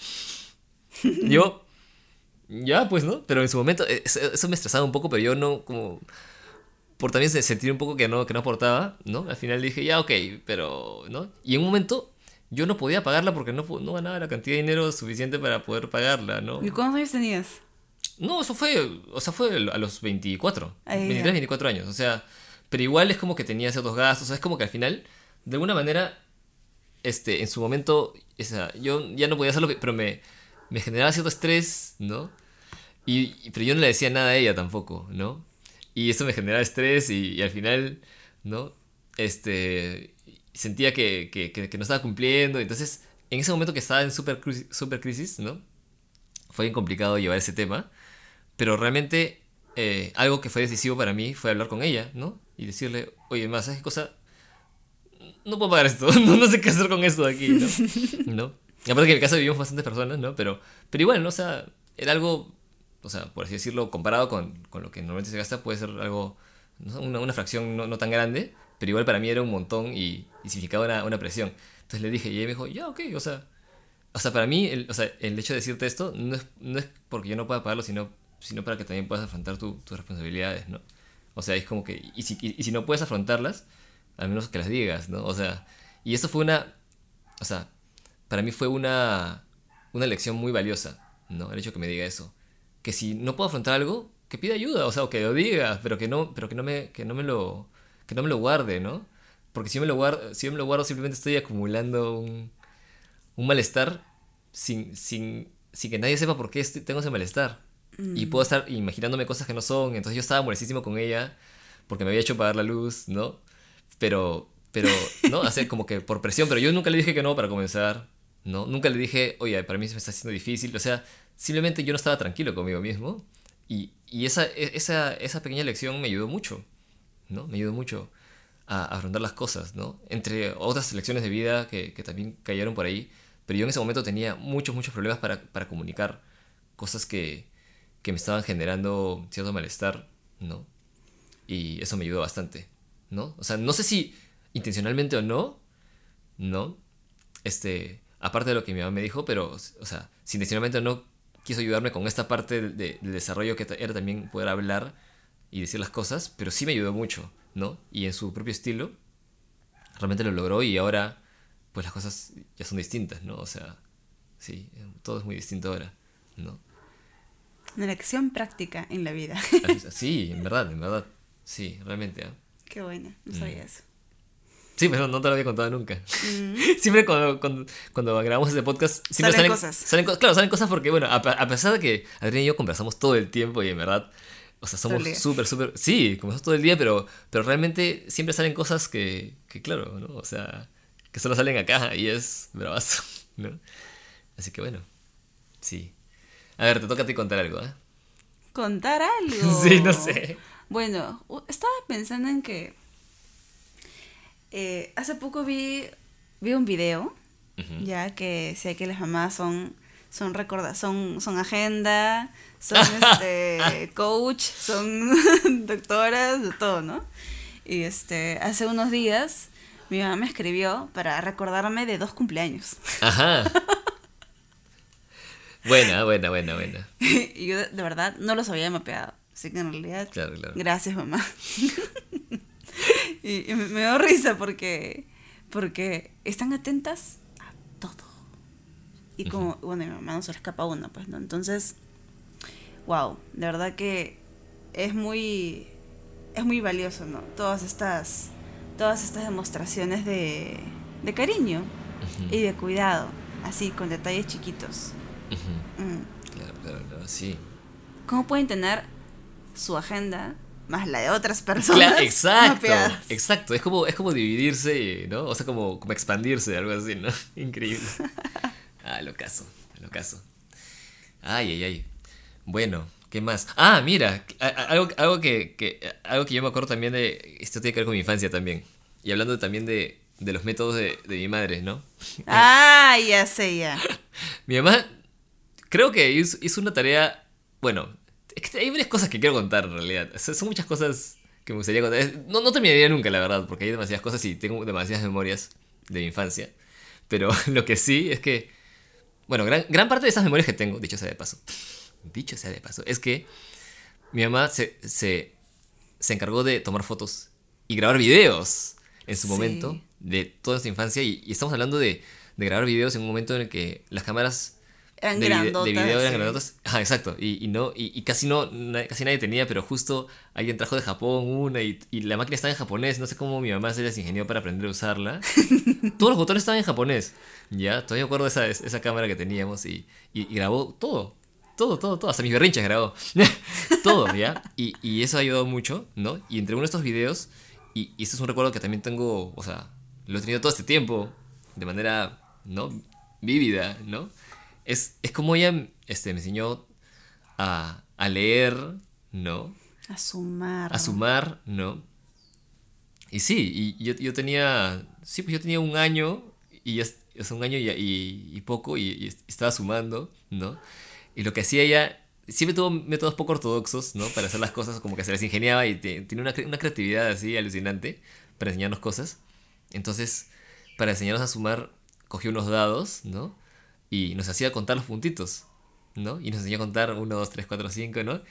[LAUGHS] yo, ya, pues, ¿no? Pero en su momento, eh, eso, me estresaba un poco, pero yo no, como, por también se- sentir un poco que no, que no aportaba, ¿no? Al final dije, ya, ok, pero, ¿no? Y en un momento, yo no podía pagarla porque no, no ganaba la cantidad de dinero suficiente para poder pagarla, ¿no? ¿Y cuántos años tenías? No, eso fue, o sea, fue a los 24, Ah, ya. 23, 24 años, o sea, pero igual es como que tenía ciertos gastos, o sea, es como que al final, de alguna manera, este, en su momento, o sea, yo ya no podía hacerlo, pero me, me generaba cierto estrés, ¿no? Y, y- pero yo no le decía nada a ella tampoco, ¿no? Y eso me generaba estrés y, y al final, ¿no? Este, sentía que, que, que- que no estaba cumpliendo, entonces, en ese momento que estaba en super, crisis, ¿no? Fue bien complicado llevar ese tema, pero realmente eh, algo que fue decisivo para mí fue hablar con ella, ¿no? Y decirle, oye, más, ¿sabes qué cosa? No puedo pagar esto, [LAUGHS] no, no sé qué hacer con esto de aquí, ¿no? [LAUGHS] ¿No? Aparte que en mi casa vivimos bastantes personas, ¿no? Pero, pero igual, ¿no? O sea, era algo, o sea, por así decirlo, comparado con, con lo que normalmente se gasta, puede ser algo, no una, una fracción no, no tan grande, pero igual para mí era un montón y, y significaba una, una presión. Entonces le dije, y ella me dijo, ya, ok, o sea, o sea, para mí, el, o sea, el hecho de decirte esto no es, no es porque yo no pueda pagarlo, sino, sino para que también puedas afrontar tu- tus responsabilidades, ¿no? O sea, es como que, y si, y, y si no puedes afrontarlas, al menos que las digas, ¿no? O sea, y esto fue una, o sea, para mí fue una, una lección muy valiosa, ¿no? El hecho que me diga eso. Que si no puedo afrontar algo, que pida ayuda, o sea, o que lo diga, pero que no, pero que no me, que no me lo, que no me lo guarde, ¿no? Porque si yo me lo guardo, si yo me lo guardo simplemente estoy acumulando un, un malestar sin, sin, sin que nadie sepa por qué estoy- tengo ese malestar. Y puedo estar imaginándome cosas que no son. Entonces yo estaba molestísimo con ella porque me había hecho pagar la luz, ¿no? Pero, pero, ¿no? Hacer como que por presión. Pero yo nunca le dije que no para comenzar, ¿no? Nunca le dije, oye, para mí se me está haciendo difícil. O sea, simplemente yo no estaba tranquilo conmigo mismo. Y, y esa, e- esa, esa pequeña lección me ayudó mucho, ¿no? Me ayudó mucho a, afrontar las cosas, ¿no? Entre otras lecciones de vida que, que también cayeron por ahí. Pero yo en ese momento tenía muchos, muchos problemas para, para comunicar cosas que, que me estaban generando cierto malestar, ¿no? Y eso me ayudó bastante, ¿no? O sea, no sé si intencionalmente o no, ¿no? Este, aparte de lo que mi mamá me dijo, pero, o sea, si intencionalmente no quiso ayudarme con esta parte de- de- del desarrollo que era también poder hablar y decir las cosas, pero sí me ayudó mucho, ¿no? Y en su propio estilo, realmente lo logró y ahora, pues las cosas ya son distintas, ¿no? O sea, sí, todo es muy distinto ahora, ¿no? Una lección práctica en la vida. Sí, en verdad, en verdad. Sí, realmente. ¿ah? Qué buena, Mm. no sabía eso. Sí, pero no te lo había contado nunca. [LAUGHS] Siempre cuando, cuando, cuando grabamos este podcast, siempre Salen salen, cosas. salen claro, salen cosas porque, bueno, a, pe- a pesar de que Adrián y yo conversamos todo el tiempo y en verdad, o sea, somos súper, súper. Sí, conversamos todo el día, pero, pero realmente siempre salen cosas que, que, claro, ¿no? O sea, que solo salen acá y es bravazo, [LAUGHS] ¿no? Así que bueno, sí. A ver, te toca a ti contar algo, ¿eh? Contar algo. [LAUGHS] Sí, no sé. Bueno, estaba pensando en que eh, hace poco vi, vi un video, ya que sé que las mamás son son recorda, son, son agenda, son [LAUGHS] este coach, son [LAUGHS] doctoras, de todo, ¿no? Y este, hace unos días mi mamá me escribió para recordarme de dos cumpleaños. Ajá. [LAUGHS] Buena, buena, buena, buena. y yo de, de verdad no los había mapeado. Así que en realidad, Claro, claro. gracias mamá. Y, y me, me dio risa porque, porque están atentas a todo. Y como, bueno, mi mamá no se le escapa una, pues, ¿no? Entonces, wow, de verdad que es muy, es muy valioso, ¿no? Todas estas, todas estas demostraciones de, de cariño y de cuidado, así, con detalles chiquitos. Mm. Claro, claro, claro, sí. ¿Cómo pueden tener su agenda más la de otras personas? [LAUGHS] Claro, exacto, exacto. Es como, es como dividirse, ¿no? O sea, como, como expandirse, algo así, ¿no? [LAUGHS] Increíble. [LAUGHS] Ah, lo caso, lo caso. Ay, ay, ay. Bueno, ¿qué más? Ah, mira, algo, algo, que, que- algo que yo me acuerdo también de... Esto tiene que ver con mi infancia también. Y hablando también de, de los métodos de, de mi madre, ¿no? Ah, ya sé, ya. Mi mamá creo que hizo, hizo una tarea, bueno, es que hay varias cosas que quiero contar en realidad. Son muchas cosas que me gustaría contar. No, no terminaría nunca, la verdad, porque hay demasiadas cosas y tengo demasiadas memorias de mi infancia. Pero [LAUGHS] lo que sí es que, bueno, gran, gran parte de esas memorias que tengo, dicho sea de paso, [LAUGHS] dicho sea de paso, es que mi mamá se, se, se encargó de tomar fotos y grabar videos en su Sí. momento de toda su infancia. Y, y estamos hablando de, de grabar videos en un momento en el que las cámaras Eran de, vide- de grandotas. video eran sí. grandotas. Ajá, exacto. Y, y no, y, y casi no, casi nadie tenía, pero justo alguien trajo de Japón una y, y la máquina estaba en japonés. No sé cómo mi mamá se las ingenió para aprender a usarla. [LAUGHS] Todos los botones estaban en japonés. Ya, todavía me acuerdo de esa, esa cámara que teníamos y, y, y grabó todo. Todo, todo, todo. Hasta mis berrinches grabó. [LAUGHS] todo, ¿ya? Y, y eso ha ayudado mucho, ¿no? Y entre uno de estos videos, y, y este es un recuerdo que también tengo, o sea, lo he tenido todo este tiempo, de manera, ¿no? Vívida, ¿no? Es, es como ella este, me enseñó a, a leer, ¿no? A sumar. A sumar, ¿no? Y sí, y yo, yo tenía, sí, pues yo tenía un año, y ya, o sea, un año y, y- y poco, y, y estaba sumando, ¿no? Y lo que hacía ella, siempre tuvo métodos poco ortodoxos, ¿no? Para hacer las cosas como que se las ingeniaba y tiene una, una creatividad así alucinante para enseñarnos cosas. Entonces, para enseñarnos a sumar, cogió unos dados, ¿no? Y nos hacía contar los puntitos, ¿no? Y nos hacía contar 1, 2, 3, 4, 5, ¿no?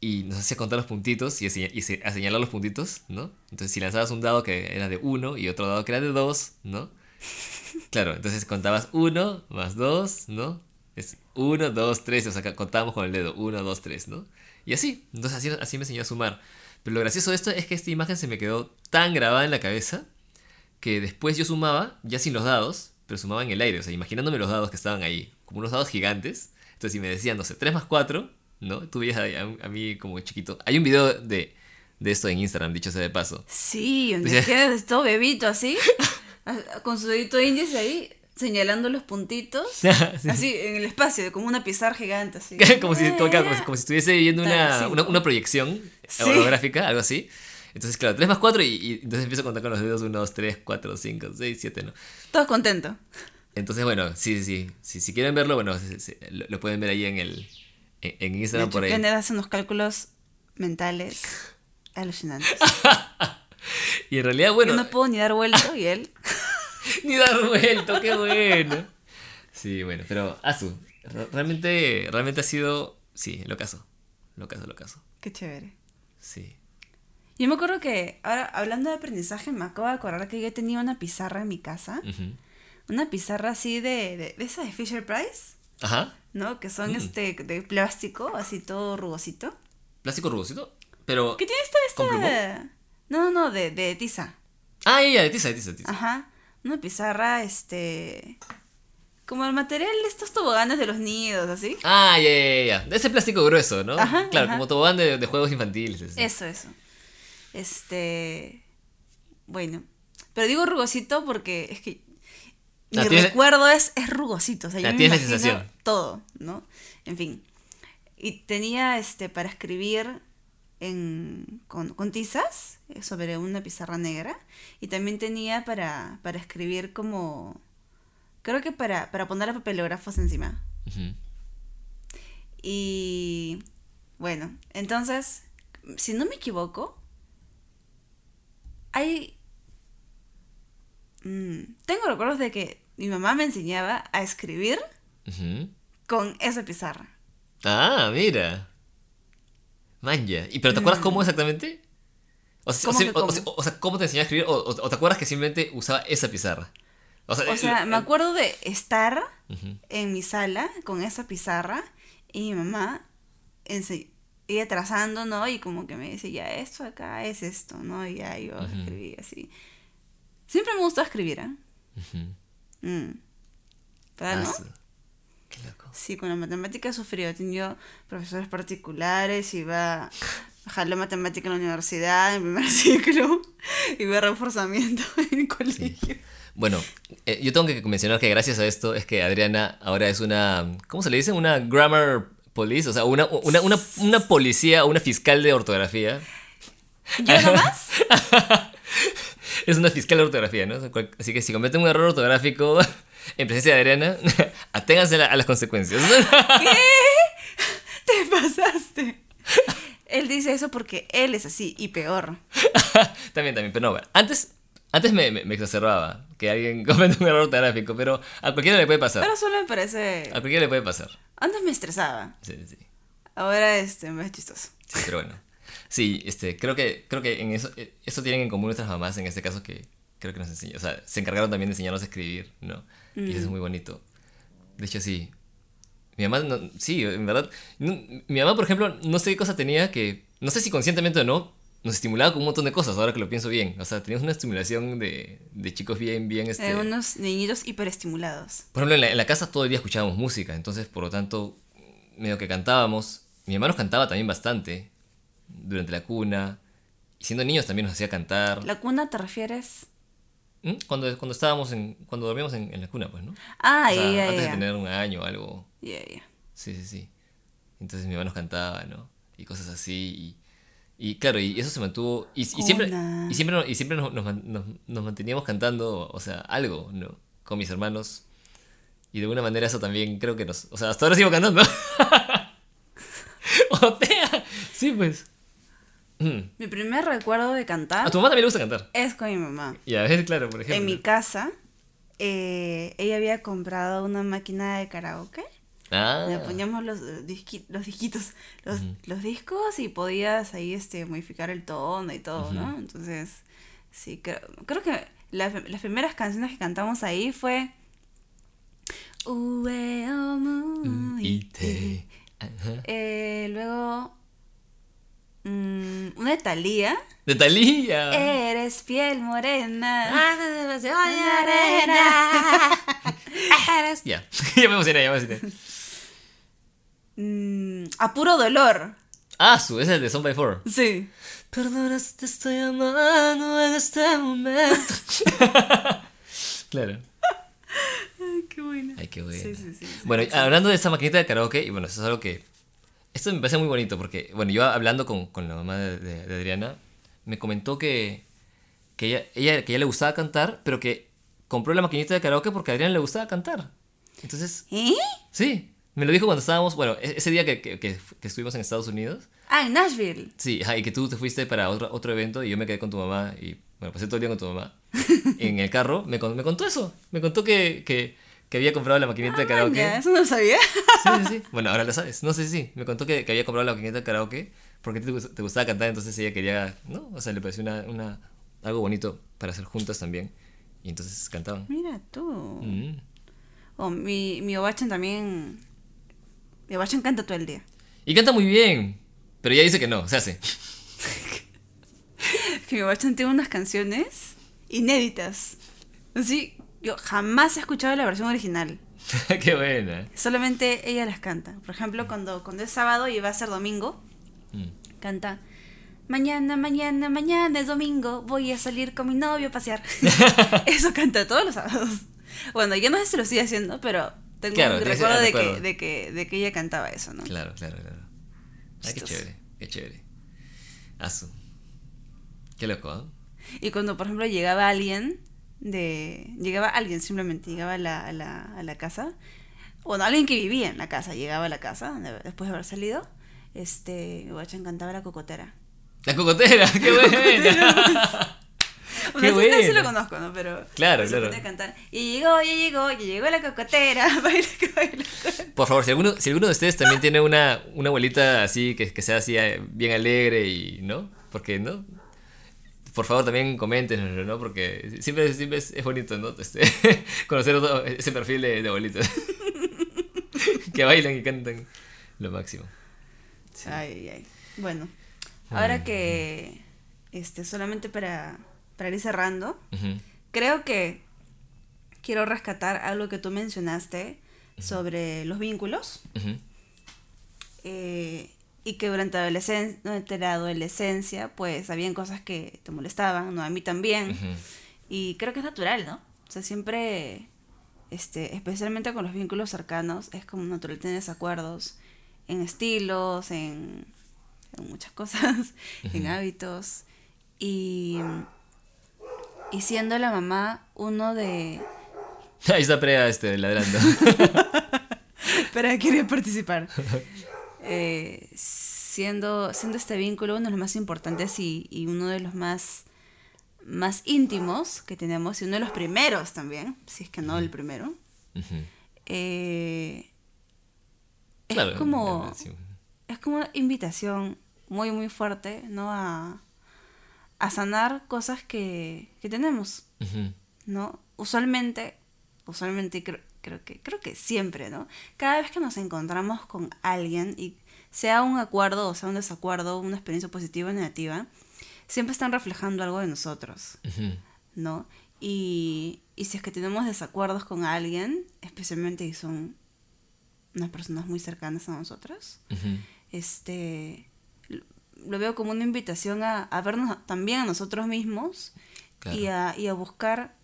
Y nos hacía contar los puntitos y, y a señalar los puntitos, ¿no? Entonces si lanzabas un dado que era de 1 y otro dado que era de 2, ¿no? [LAUGHS] Claro, entonces contabas 1 más 2, ¿no? Es 1, 2, 3, o sea, contábamos con el dedo, 1, 2, 3, ¿no? Y así, entonces así, así me enseñó a sumar. Pero lo gracioso de esto es que esta imagen se me quedó tan grabada en la cabeza que después yo sumaba, ya sin los dados, pero sumaba en el aire, o sea, imaginándome los dados que estaban ahí, como unos dados gigantes. Entonces, si me decían, no sé, 3 más 4, ¿no? Tú veías a, mí como chiquito. Hay un video de, de, esto en Instagram, dicho sea de paso. Sí, donde quedas todo bebito así, con su dedito índice ahí, señalando los puntitos, [LAUGHS] así en el espacio, como una pizarra gigante, así. [LAUGHS] como, si, [LAUGHS] como, si, estuviese viendo una, una, proyección holográfica, algo así. Entonces, claro, 3 más 4 y, entonces empiezo a contar con los dedos 1, 2, 3, 4, 5, 6, 7, ¿no? Todos contentos. Entonces, bueno, sí, sí, sí. Si, quieren verlo, bueno, lo, pueden ver ahí en el en, Instagram por ahí. Hace unos cálculos mentales alucinantes. [LAUGHS] y en realidad, bueno. Yo no puedo ni dar vuelto y él. [LAUGHS] ni dar vuelto, qué bueno. Sí, bueno, pero Azu, realmente, realmente ha sido, sí, lo caso. Lo caso, lo caso. Qué chévere. Sí. Yo me acuerdo que, ahora hablando de aprendizaje, me acabo de acordar que yo tenía una pizarra en mi casa. Una pizarra así de, de, de esa de Fisher Price. Ajá. ¿No? Que son este de plástico, así todo rugosito. ¿Plástico rugosito? Pero. ¿Qué tiene esta, esta? No, no, no, de, de tiza. Ah, ya, de tiza, de tiza, de tiza. Ajá. Una pizarra, este. Como el material de estos toboganes de los nidos, así. Ah, ya, ya, ya. De ese plástico grueso, ¿no? Ajá, claro, como tobogán de, de juegos infantiles. Eso, eso. Este. Bueno. Pero digo rugosito porque es que. Mi recuerdo es, es rugosito. O sea, yo me imagino todo, ¿no? En fin. Y tenía este para escribir en, con, con, tizas eh, sobre una pizarra negra. Y también tenía para, para escribir como. Creo que para, para poner papelógrafos encima. Y. Bueno, entonces, si no me equivoco, hay... Mm, tengo recuerdos de que mi mamá me enseñaba a escribir con esa pizarra. Ah, mira. Manja. ¿Y pero te acuerdas cómo mm. exactamente? O sea, ¿Cómo, te enseñaba a escribir? O, te acuerdas que simplemente usaba esa pizarra? O sea, me acuerdo de estar en mi sala con esa pizarra y mi mamá iba trazando, ¿no? Y como que me dice, ya esto acá es esto, ¿no? Y ya yo escribí así. Siempre me gustó escribir, ¿eh? Uh ¿Verdad, no? Qué loco. Sí, con la matemática sufrió. He tenido profesores particulares, iba a la matemática en la universidad, en primer [LAUGHS] ciclo, y iba a reforzamiento [LAUGHS] en el colegio. Bueno, eh, yo tengo que mencionar que gracias a esto es que Adriana ahora es una, ¿cómo se le dice? Una grammar police, o sea, una, una, una, una policía o una fiscal de ortografía. ¿Yo nomás? [LAUGHS] es una fiscal de ortografía, ¿no? Así que si cometen un error ortográfico en presencia de Adriana, [LAUGHS] aténganse a las consecuencias. ¿Qué? [LAUGHS] Te pasaste. Él dice eso porque él es así y peor. también, también, pero no, antes antes me, me, exacerbaba que alguien [LAUGHS] cometa un error ortográfico, pero a cualquiera le puede pasar. Pero solo me parece. A cualquiera le puede pasar. Antes me estresaba. Sí, sí. Ahora este, me es chistoso. Sí, pero bueno. Sí, este, creo que, creo que en eso, eso tienen en común nuestras mamás en este caso que creo que nos enseñó. O sea, se encargaron también de enseñarnos a escribir, ¿no? Y eso es mm. muy bonito. De hecho, sí. Mi mamá, no, sí, en verdad. mi mamá, por ejemplo, no sé qué cosa tenía que. No sé si conscientemente o no, nos estimulaba con un montón de cosas, ahora que lo pienso bien. O sea, teníamos una estimulación de, de chicos bien, bien... Este... unos niñitos hiperestimulados. Por ejemplo, en la, casa todo el día escuchábamos música, entonces, por lo tanto, medio que cantábamos. Mi hermano cantaba también bastante durante la cuna. Y siendo niños también nos hacía cantar. ¿La cuna te refieres? ¿Mm? Cuando, cuando estábamos en... Cuando dormíamos en, en la cuna, pues, ¿no? Ah, o sea, Antes de tener un año o algo. Yeah, yeah. Sí, sí, sí. Entonces mi hermano cantaba, ¿no? Y cosas así. Y y claro, y eso se mantuvo. Y, siempre, y siempre, y siempre nos, nos, manteníamos cantando, o sea, algo, ¿no? Con mis hermanos. Y de alguna manera eso también creo que nos. O sea, hasta ahora sigo cantando. [LAUGHS] o sea, sí, pues. Mm. Mi primer recuerdo de cantar. A tu mamá también le gusta cantar. Es con mi mamá. Y a veces, claro, por ejemplo. En mi casa, eh, ella había comprado una máquina de karaoke. Ah. Le poníamos los, disqui- los disquitos, los, los discos y podías ahí este, modificar el tono y todo, ¿no? Entonces, sí, creo, creo que la- las primeras canciones que cantamos ahí fue... Eh, luego, mm, una de Thalía. De Talía. Eres piel morena. Ah, Eres Ya, ya me emocioné, ya me emocioné. Mm, a puro dolor. Ah, su, ese es el de Son by Four. Sí. Perdonas, te estoy amando en este momento. [LAUGHS] claro. Ay, qué buena. Ay, qué bueno. Sí, sí, sí. Bueno, hablando de esta maquinita de karaoke, y bueno, eso es algo que. Esto me parece muy bonito porque, bueno, yo hablando con, con la mamá de, de- de Adriana, me comentó que, que, ella, ella, que ella le gustaba cantar, pero que compró la maquinita de karaoke porque a Adriana le gustaba cantar. Entonces, ¿Eh? sí, me lo dijo cuando estábamos, bueno, e- ese día que, que, que- que estuvimos en Estados Unidos. Ah, en Nashville. Sí, ajá, y que tú te fuiste para otro, otro evento y yo me quedé con tu mamá y, bueno, pasé todo el día con tu mamá. [LAUGHS] en el carro, me, me contó eso. Me contó que, que, que había comprado la maquinita de karaoke. Ya, eso no lo sabía. Sí, sí, sí. [LAUGHS] Bueno, ahora lo sabes. No sé si sí. Me contó que, había comprado la maquinita de karaoke porque te gustaba cantar, entonces ella quería, ¿no? O sea, le pareció una, una, algo bonito para hacer juntas también. Y entonces cantaban. Mira tú. Mm. Oh, mi, mi Obachan también. Obachan canta todo el día. Y canta muy bien, pero ella dice que no, se hace. [LAUGHS] Que mi tiene unas canciones inéditas. Así, yo jamás he escuchado la versión original. [LAUGHS] Qué buena. Solamente ella las canta. Por ejemplo, cuando, cuando es sábado y va a ser domingo, Mm. canta. Mañana, mañana, mañana es domingo, voy a salir con mi novio a pasear. [LAUGHS] Eso canta todos los sábados. Bueno, yo no sé si lo sigue haciendo, pero tengo Claro, un recuerdo el de que, de, que, de que ella cantaba eso, ¿no? Claro, claro, claro. Ay, qué chévere, qué chévere. Asu. Qué loco, ¿ah? Y cuando, por ejemplo, llegaba alguien, de llegaba alguien simplemente, llegaba a la, a la, a la casa, bueno, alguien que vivía en la casa, llegaba a la casa de- después de haber salido, este, Guacha cantaba la cocotera. La cocotera, [LAUGHS] qué buena. [LAUGHS] [LAUGHS] Bueno, Qué sí lo conozco, ¿no? Pero Claro, claro. cantar. Y llegó, ya llegó, ya llegó la cocotera. [LAUGHS] baila, baila. Por favor, si alguno, si alguno de ustedes también tiene una, una abuelita así, que, que sea así eh, bien alegre y, ¿no? Porque, ¿no? Por favor, también comenten, ¿no? Porque siempre, siempre es, es bonito, ¿no? [LAUGHS] Este, conocer ese perfil de, de abuelitas. que bailan y cantan lo máximo. Ay, ay, ay. Bueno, ahora que, este, solamente para, para ir cerrando, creo que quiero rescatar algo que tú mencionaste sobre los vínculos. Ujú. eh, y que durante la, adolescen- durante la adolescencia, pues, habían cosas que te molestaban, ¿no? A mí también. Y creo que es natural, ¿no? O sea, siempre, este, especialmente con los vínculos cercanos, es como natural tener desacuerdos en estilos, en, en muchas cosas, [LAUGHS] en hábitos. Y, y siendo la mamá uno de... [LAUGHS] Ahí está Prea este, ladrando. [LAUGHS] Pero quería participar. [LAUGHS] Eh, siendo, siendo este vínculo uno de los más importantes y, y uno de los más, más íntimos que tenemos y uno de los primeros también, si es que no el primero. Eh, es Claro, como es como una invitación muy muy fuerte no a, a sanar cosas que, que tenemos no usualmente usualmente creo, creo que creo que siempre no cada vez que nos encontramos con alguien y sea un acuerdo o sea un desacuerdo una experiencia positiva o negativa siempre están reflejando algo de nosotros. ¿no? Y, y si es que tenemos desacuerdos con alguien, especialmente si son unas personas muy cercanas a nosotros, este, lo- veo como una invitación a, a vernos también a nosotros mismos y, a, y a buscar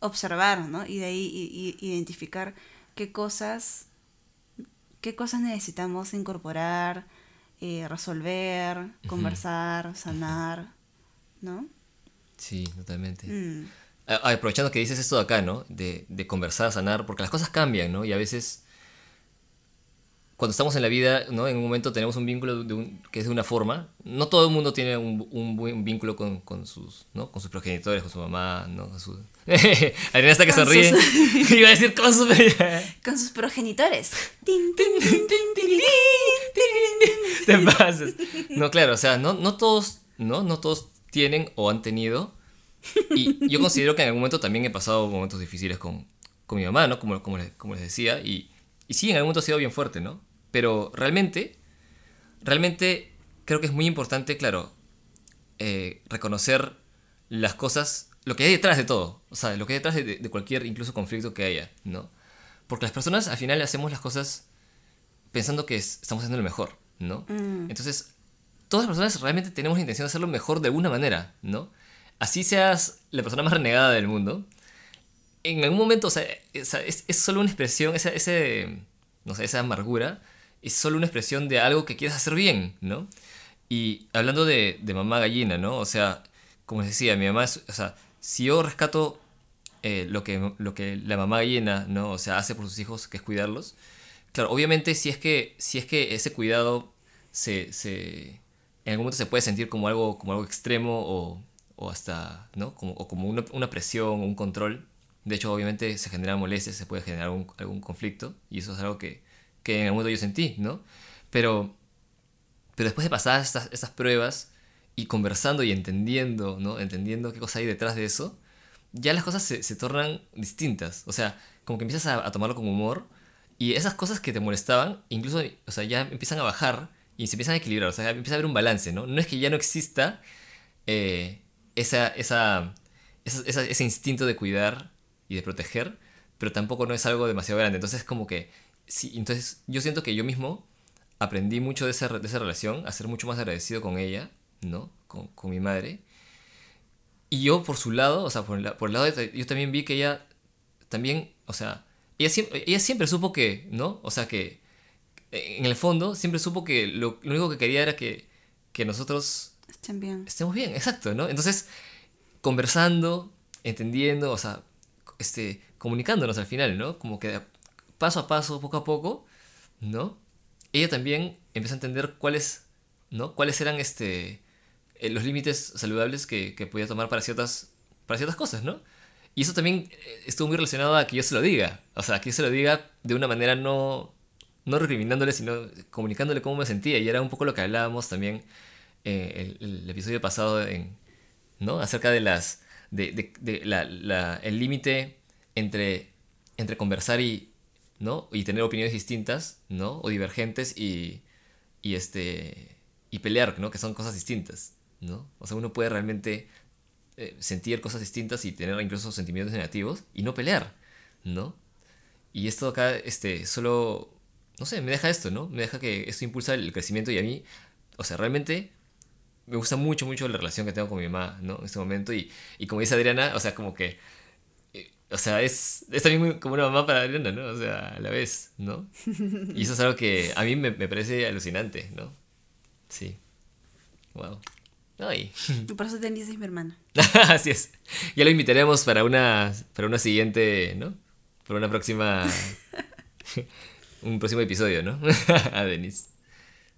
observar, ¿no? Y de ahí y- y- identificar qué cosas, qué cosas necesitamos incorporar, eh, resolver, conversar, sanar, ¿no? Sí, totalmente. Mm. Aprovechando que dices esto de acá, ¿no? De, de conversar, sanar, porque las cosas cambian, ¿no? Y a veces cuando estamos en la vida, ¿no? En un momento tenemos un vínculo de un- que es de una forma. No todo el mundo tiene un, un buen vínculo con, con sus, ¿no? Con sus progenitores, con su mamá, ¿no? Con su... Adriana está que Con sonríe. Iba a decir con sus... Con sus progenitores. Te pasas. No, claro, o sea, no, no todos, ¿no? No todos tienen o han tenido. Y yo considero que en algún momento también he pasado momentos difíciles con, con mi mamá, ¿no? Como, como, les, como les decía. Y, y sí, en algún momento ha sido bien fuerte, ¿no? Pero realmente, realmente creo que es muy importante, claro, eh, reconocer las cosas, lo que hay detrás de todo. O sea, lo que hay detrás de, de cualquier incluso conflicto que haya, ¿no? Porque las personas al final hacemos las cosas pensando que es- estamos haciendo lo mejor, ¿no? Entonces, todas las personas realmente tenemos la intención de hacerlo mejor de alguna manera, ¿no? Así seas la persona más renegada del mundo, en algún momento, o sea, o sea, es, es solo una expresión, esa, ese, no sé, esa amargura, es solo una expresión de algo que quieres hacer bien, ¿no? Y hablando de, de mamá gallina, ¿no? O sea, como les decía, mi mamá es, o sea, si yo rescato eh, lo, que, lo que la mamá gallina, ¿no? O sea, hace por sus hijos, que es cuidarlos, claro, obviamente si es que, si es que ese cuidado se, se, en algún momento se puede sentir como algo, como algo extremo o, o hasta, ¿no? Como, o como una, una presión o un control. De hecho, obviamente se generan molestias, se puede generar algún, algún conflicto y eso es algo que, que en algún momento yo sentí, ¿no? Pero, pero después de pasar estas, estas pruebas y conversando y entendiendo, ¿no? Entendiendo qué cosa hay detrás de eso, ya las cosas se, se tornan distintas. O sea, como que empiezas a, a tomarlo con humor y esas cosas que te molestaban, incluso, o sea, ya empiezan a bajar y se empiezan a equilibrar. O sea, empieza a haber un balance, ¿no? No es que ya no exista eh, esa, esa, esa- ese instinto de cuidar y de proteger, pero tampoco no es algo demasiado grande. Entonces, como que, sí, entonces yo siento que yo mismo aprendí mucho de esa, de esa relación, a ser mucho más agradecido con ella, ¿no? Con, con mi madre. Y yo por su lado, o sea, por el, la- por el lado de, yo también vi que ella también, o sea, ella siempre, ella siempre supo que, ¿no? O sea, que en el fondo siempre supo que lo, lo único que quería era que, que nosotros Estén bien. estemos bien, exacto, ¿no? Entonces, conversando, entendiendo, o sea, este, comunicándonos al final, ¿no? Como que paso a paso, poco a poco, ¿no? Ella también empezó a entender cuáles, ¿no? Cuáles eran este, eh, los límites saludables que, que podía tomar para ciertas, para ciertas cosas, ¿no? Y eso también eh, estuvo muy relacionado a que yo se lo diga, o sea, que yo se lo diga de una manera no, no recriminándole, sino comunicándole cómo me sentía. Y era un poco lo que hablábamos también eh, el, el episodio pasado en, ¿no? Acerca de las. de, de- de la- la- el límite entre, entre conversar y. ¿no? Y tener opiniones distintas, ¿no? O divergentes y. y este. y pelear, ¿no? Que son cosas distintas, ¿no? O sea, uno puede realmente eh, sentir cosas distintas y tener incluso sentimientos negativos y no pelear, ¿no? Y esto acá, este, solo, no sé, me deja esto, ¿no? Me deja que esto impulsa el crecimiento y a mí, o sea, realmente me gusta mucho, mucho la relación que tengo con mi mamá, ¿no? En este momento y, y como dice Adriana, o sea, como que, o sea, es, es también como una mamá para Adriana, ¿no? O sea, a la vez, ¿no? [LAUGHS] Y eso es algo que a mí me, me parece alucinante, ¿no? Sí. Wow. Ay. Y por eso Denise es mi hermana. [LAUGHS] Así es. Ya lo invitaremos para una, para una siguiente, ¿no? Para una próxima. [LAUGHS] un próximo episodio, ¿no? a Denis.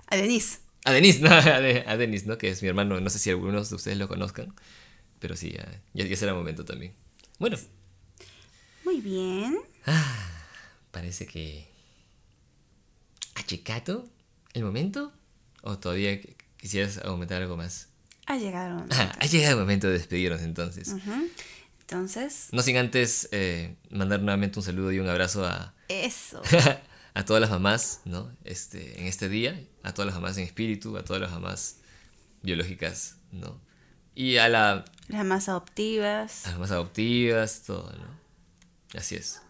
A Denise. A Denis, no, a, De- a Denis, ¿no? Que es mi hermano. No sé si algunos de ustedes lo conozcan. Pero sí, ya, ya será momento también. Bueno, Muy bien. parece que. ¿Ha llegado el momento? ¿O todavía qu- quisieras aumentar algo más? Ha llegado. Ah, ha llegado el momento de despedirnos entonces. Entonces, No sin antes eh, mandar nuevamente un saludo y un abrazo a, eso. [LAUGHS] a todas las mamás, ¿no? Este, en este día, a todas las mamás en espíritu, a todas las mamás biológicas, ¿no? Y a, la, Las más adoptivas. a las mamás adoptivas, todo, ¿no? Así es.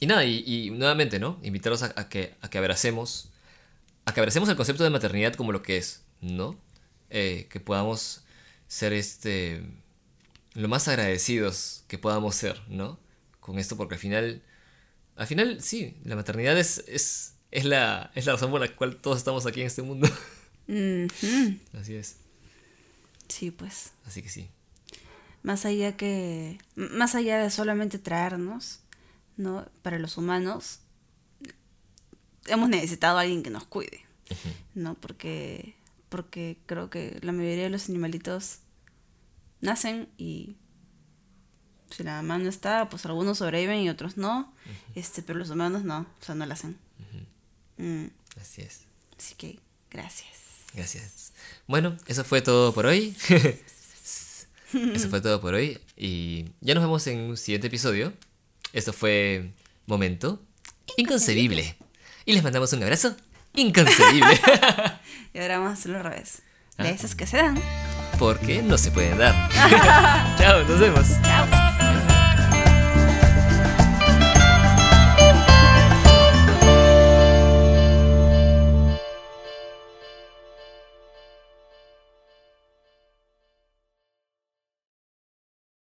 Y nada, y, y nuevamente, ¿no? Invitarlos a, a que, a que abracemos, a que abracemos el concepto de maternidad como lo que es, ¿no? Eh, que podamos ser este lo más agradecidos que podamos ser, ¿no? Con esto, porque al final, al final, sí, la maternidad es, es, es, la, es la razón por la cual todos estamos aquí en este mundo. [LAUGHS] Así es, Sí, pues. así que sí. Más allá que. Más allá de solamente traernos, ¿no? Para los humanos. hemos necesitado a alguien que nos cuide, ¿no? Porque, porque creo que la mayoría de los animalitos nacen y si la mamá no está, pues algunos sobreviven y otros no, este, pero los humanos no, o sea, no la hacen. Mm, Así es. así que, gracias. Gracias. Bueno, eso fue todo por hoy. [LAUGHS] eso fue todo por hoy. Y ya nos vemos en un siguiente episodio. Esto fue Momento Inconcebible. Y les mandamos un abrazo inconcebible. [LAUGHS] Y ahora vamos a hacerlo al revés. Ah. De esas que se dan. Porque no se pueden dar. [LAUGHS] Chao, nos vemos. Chao.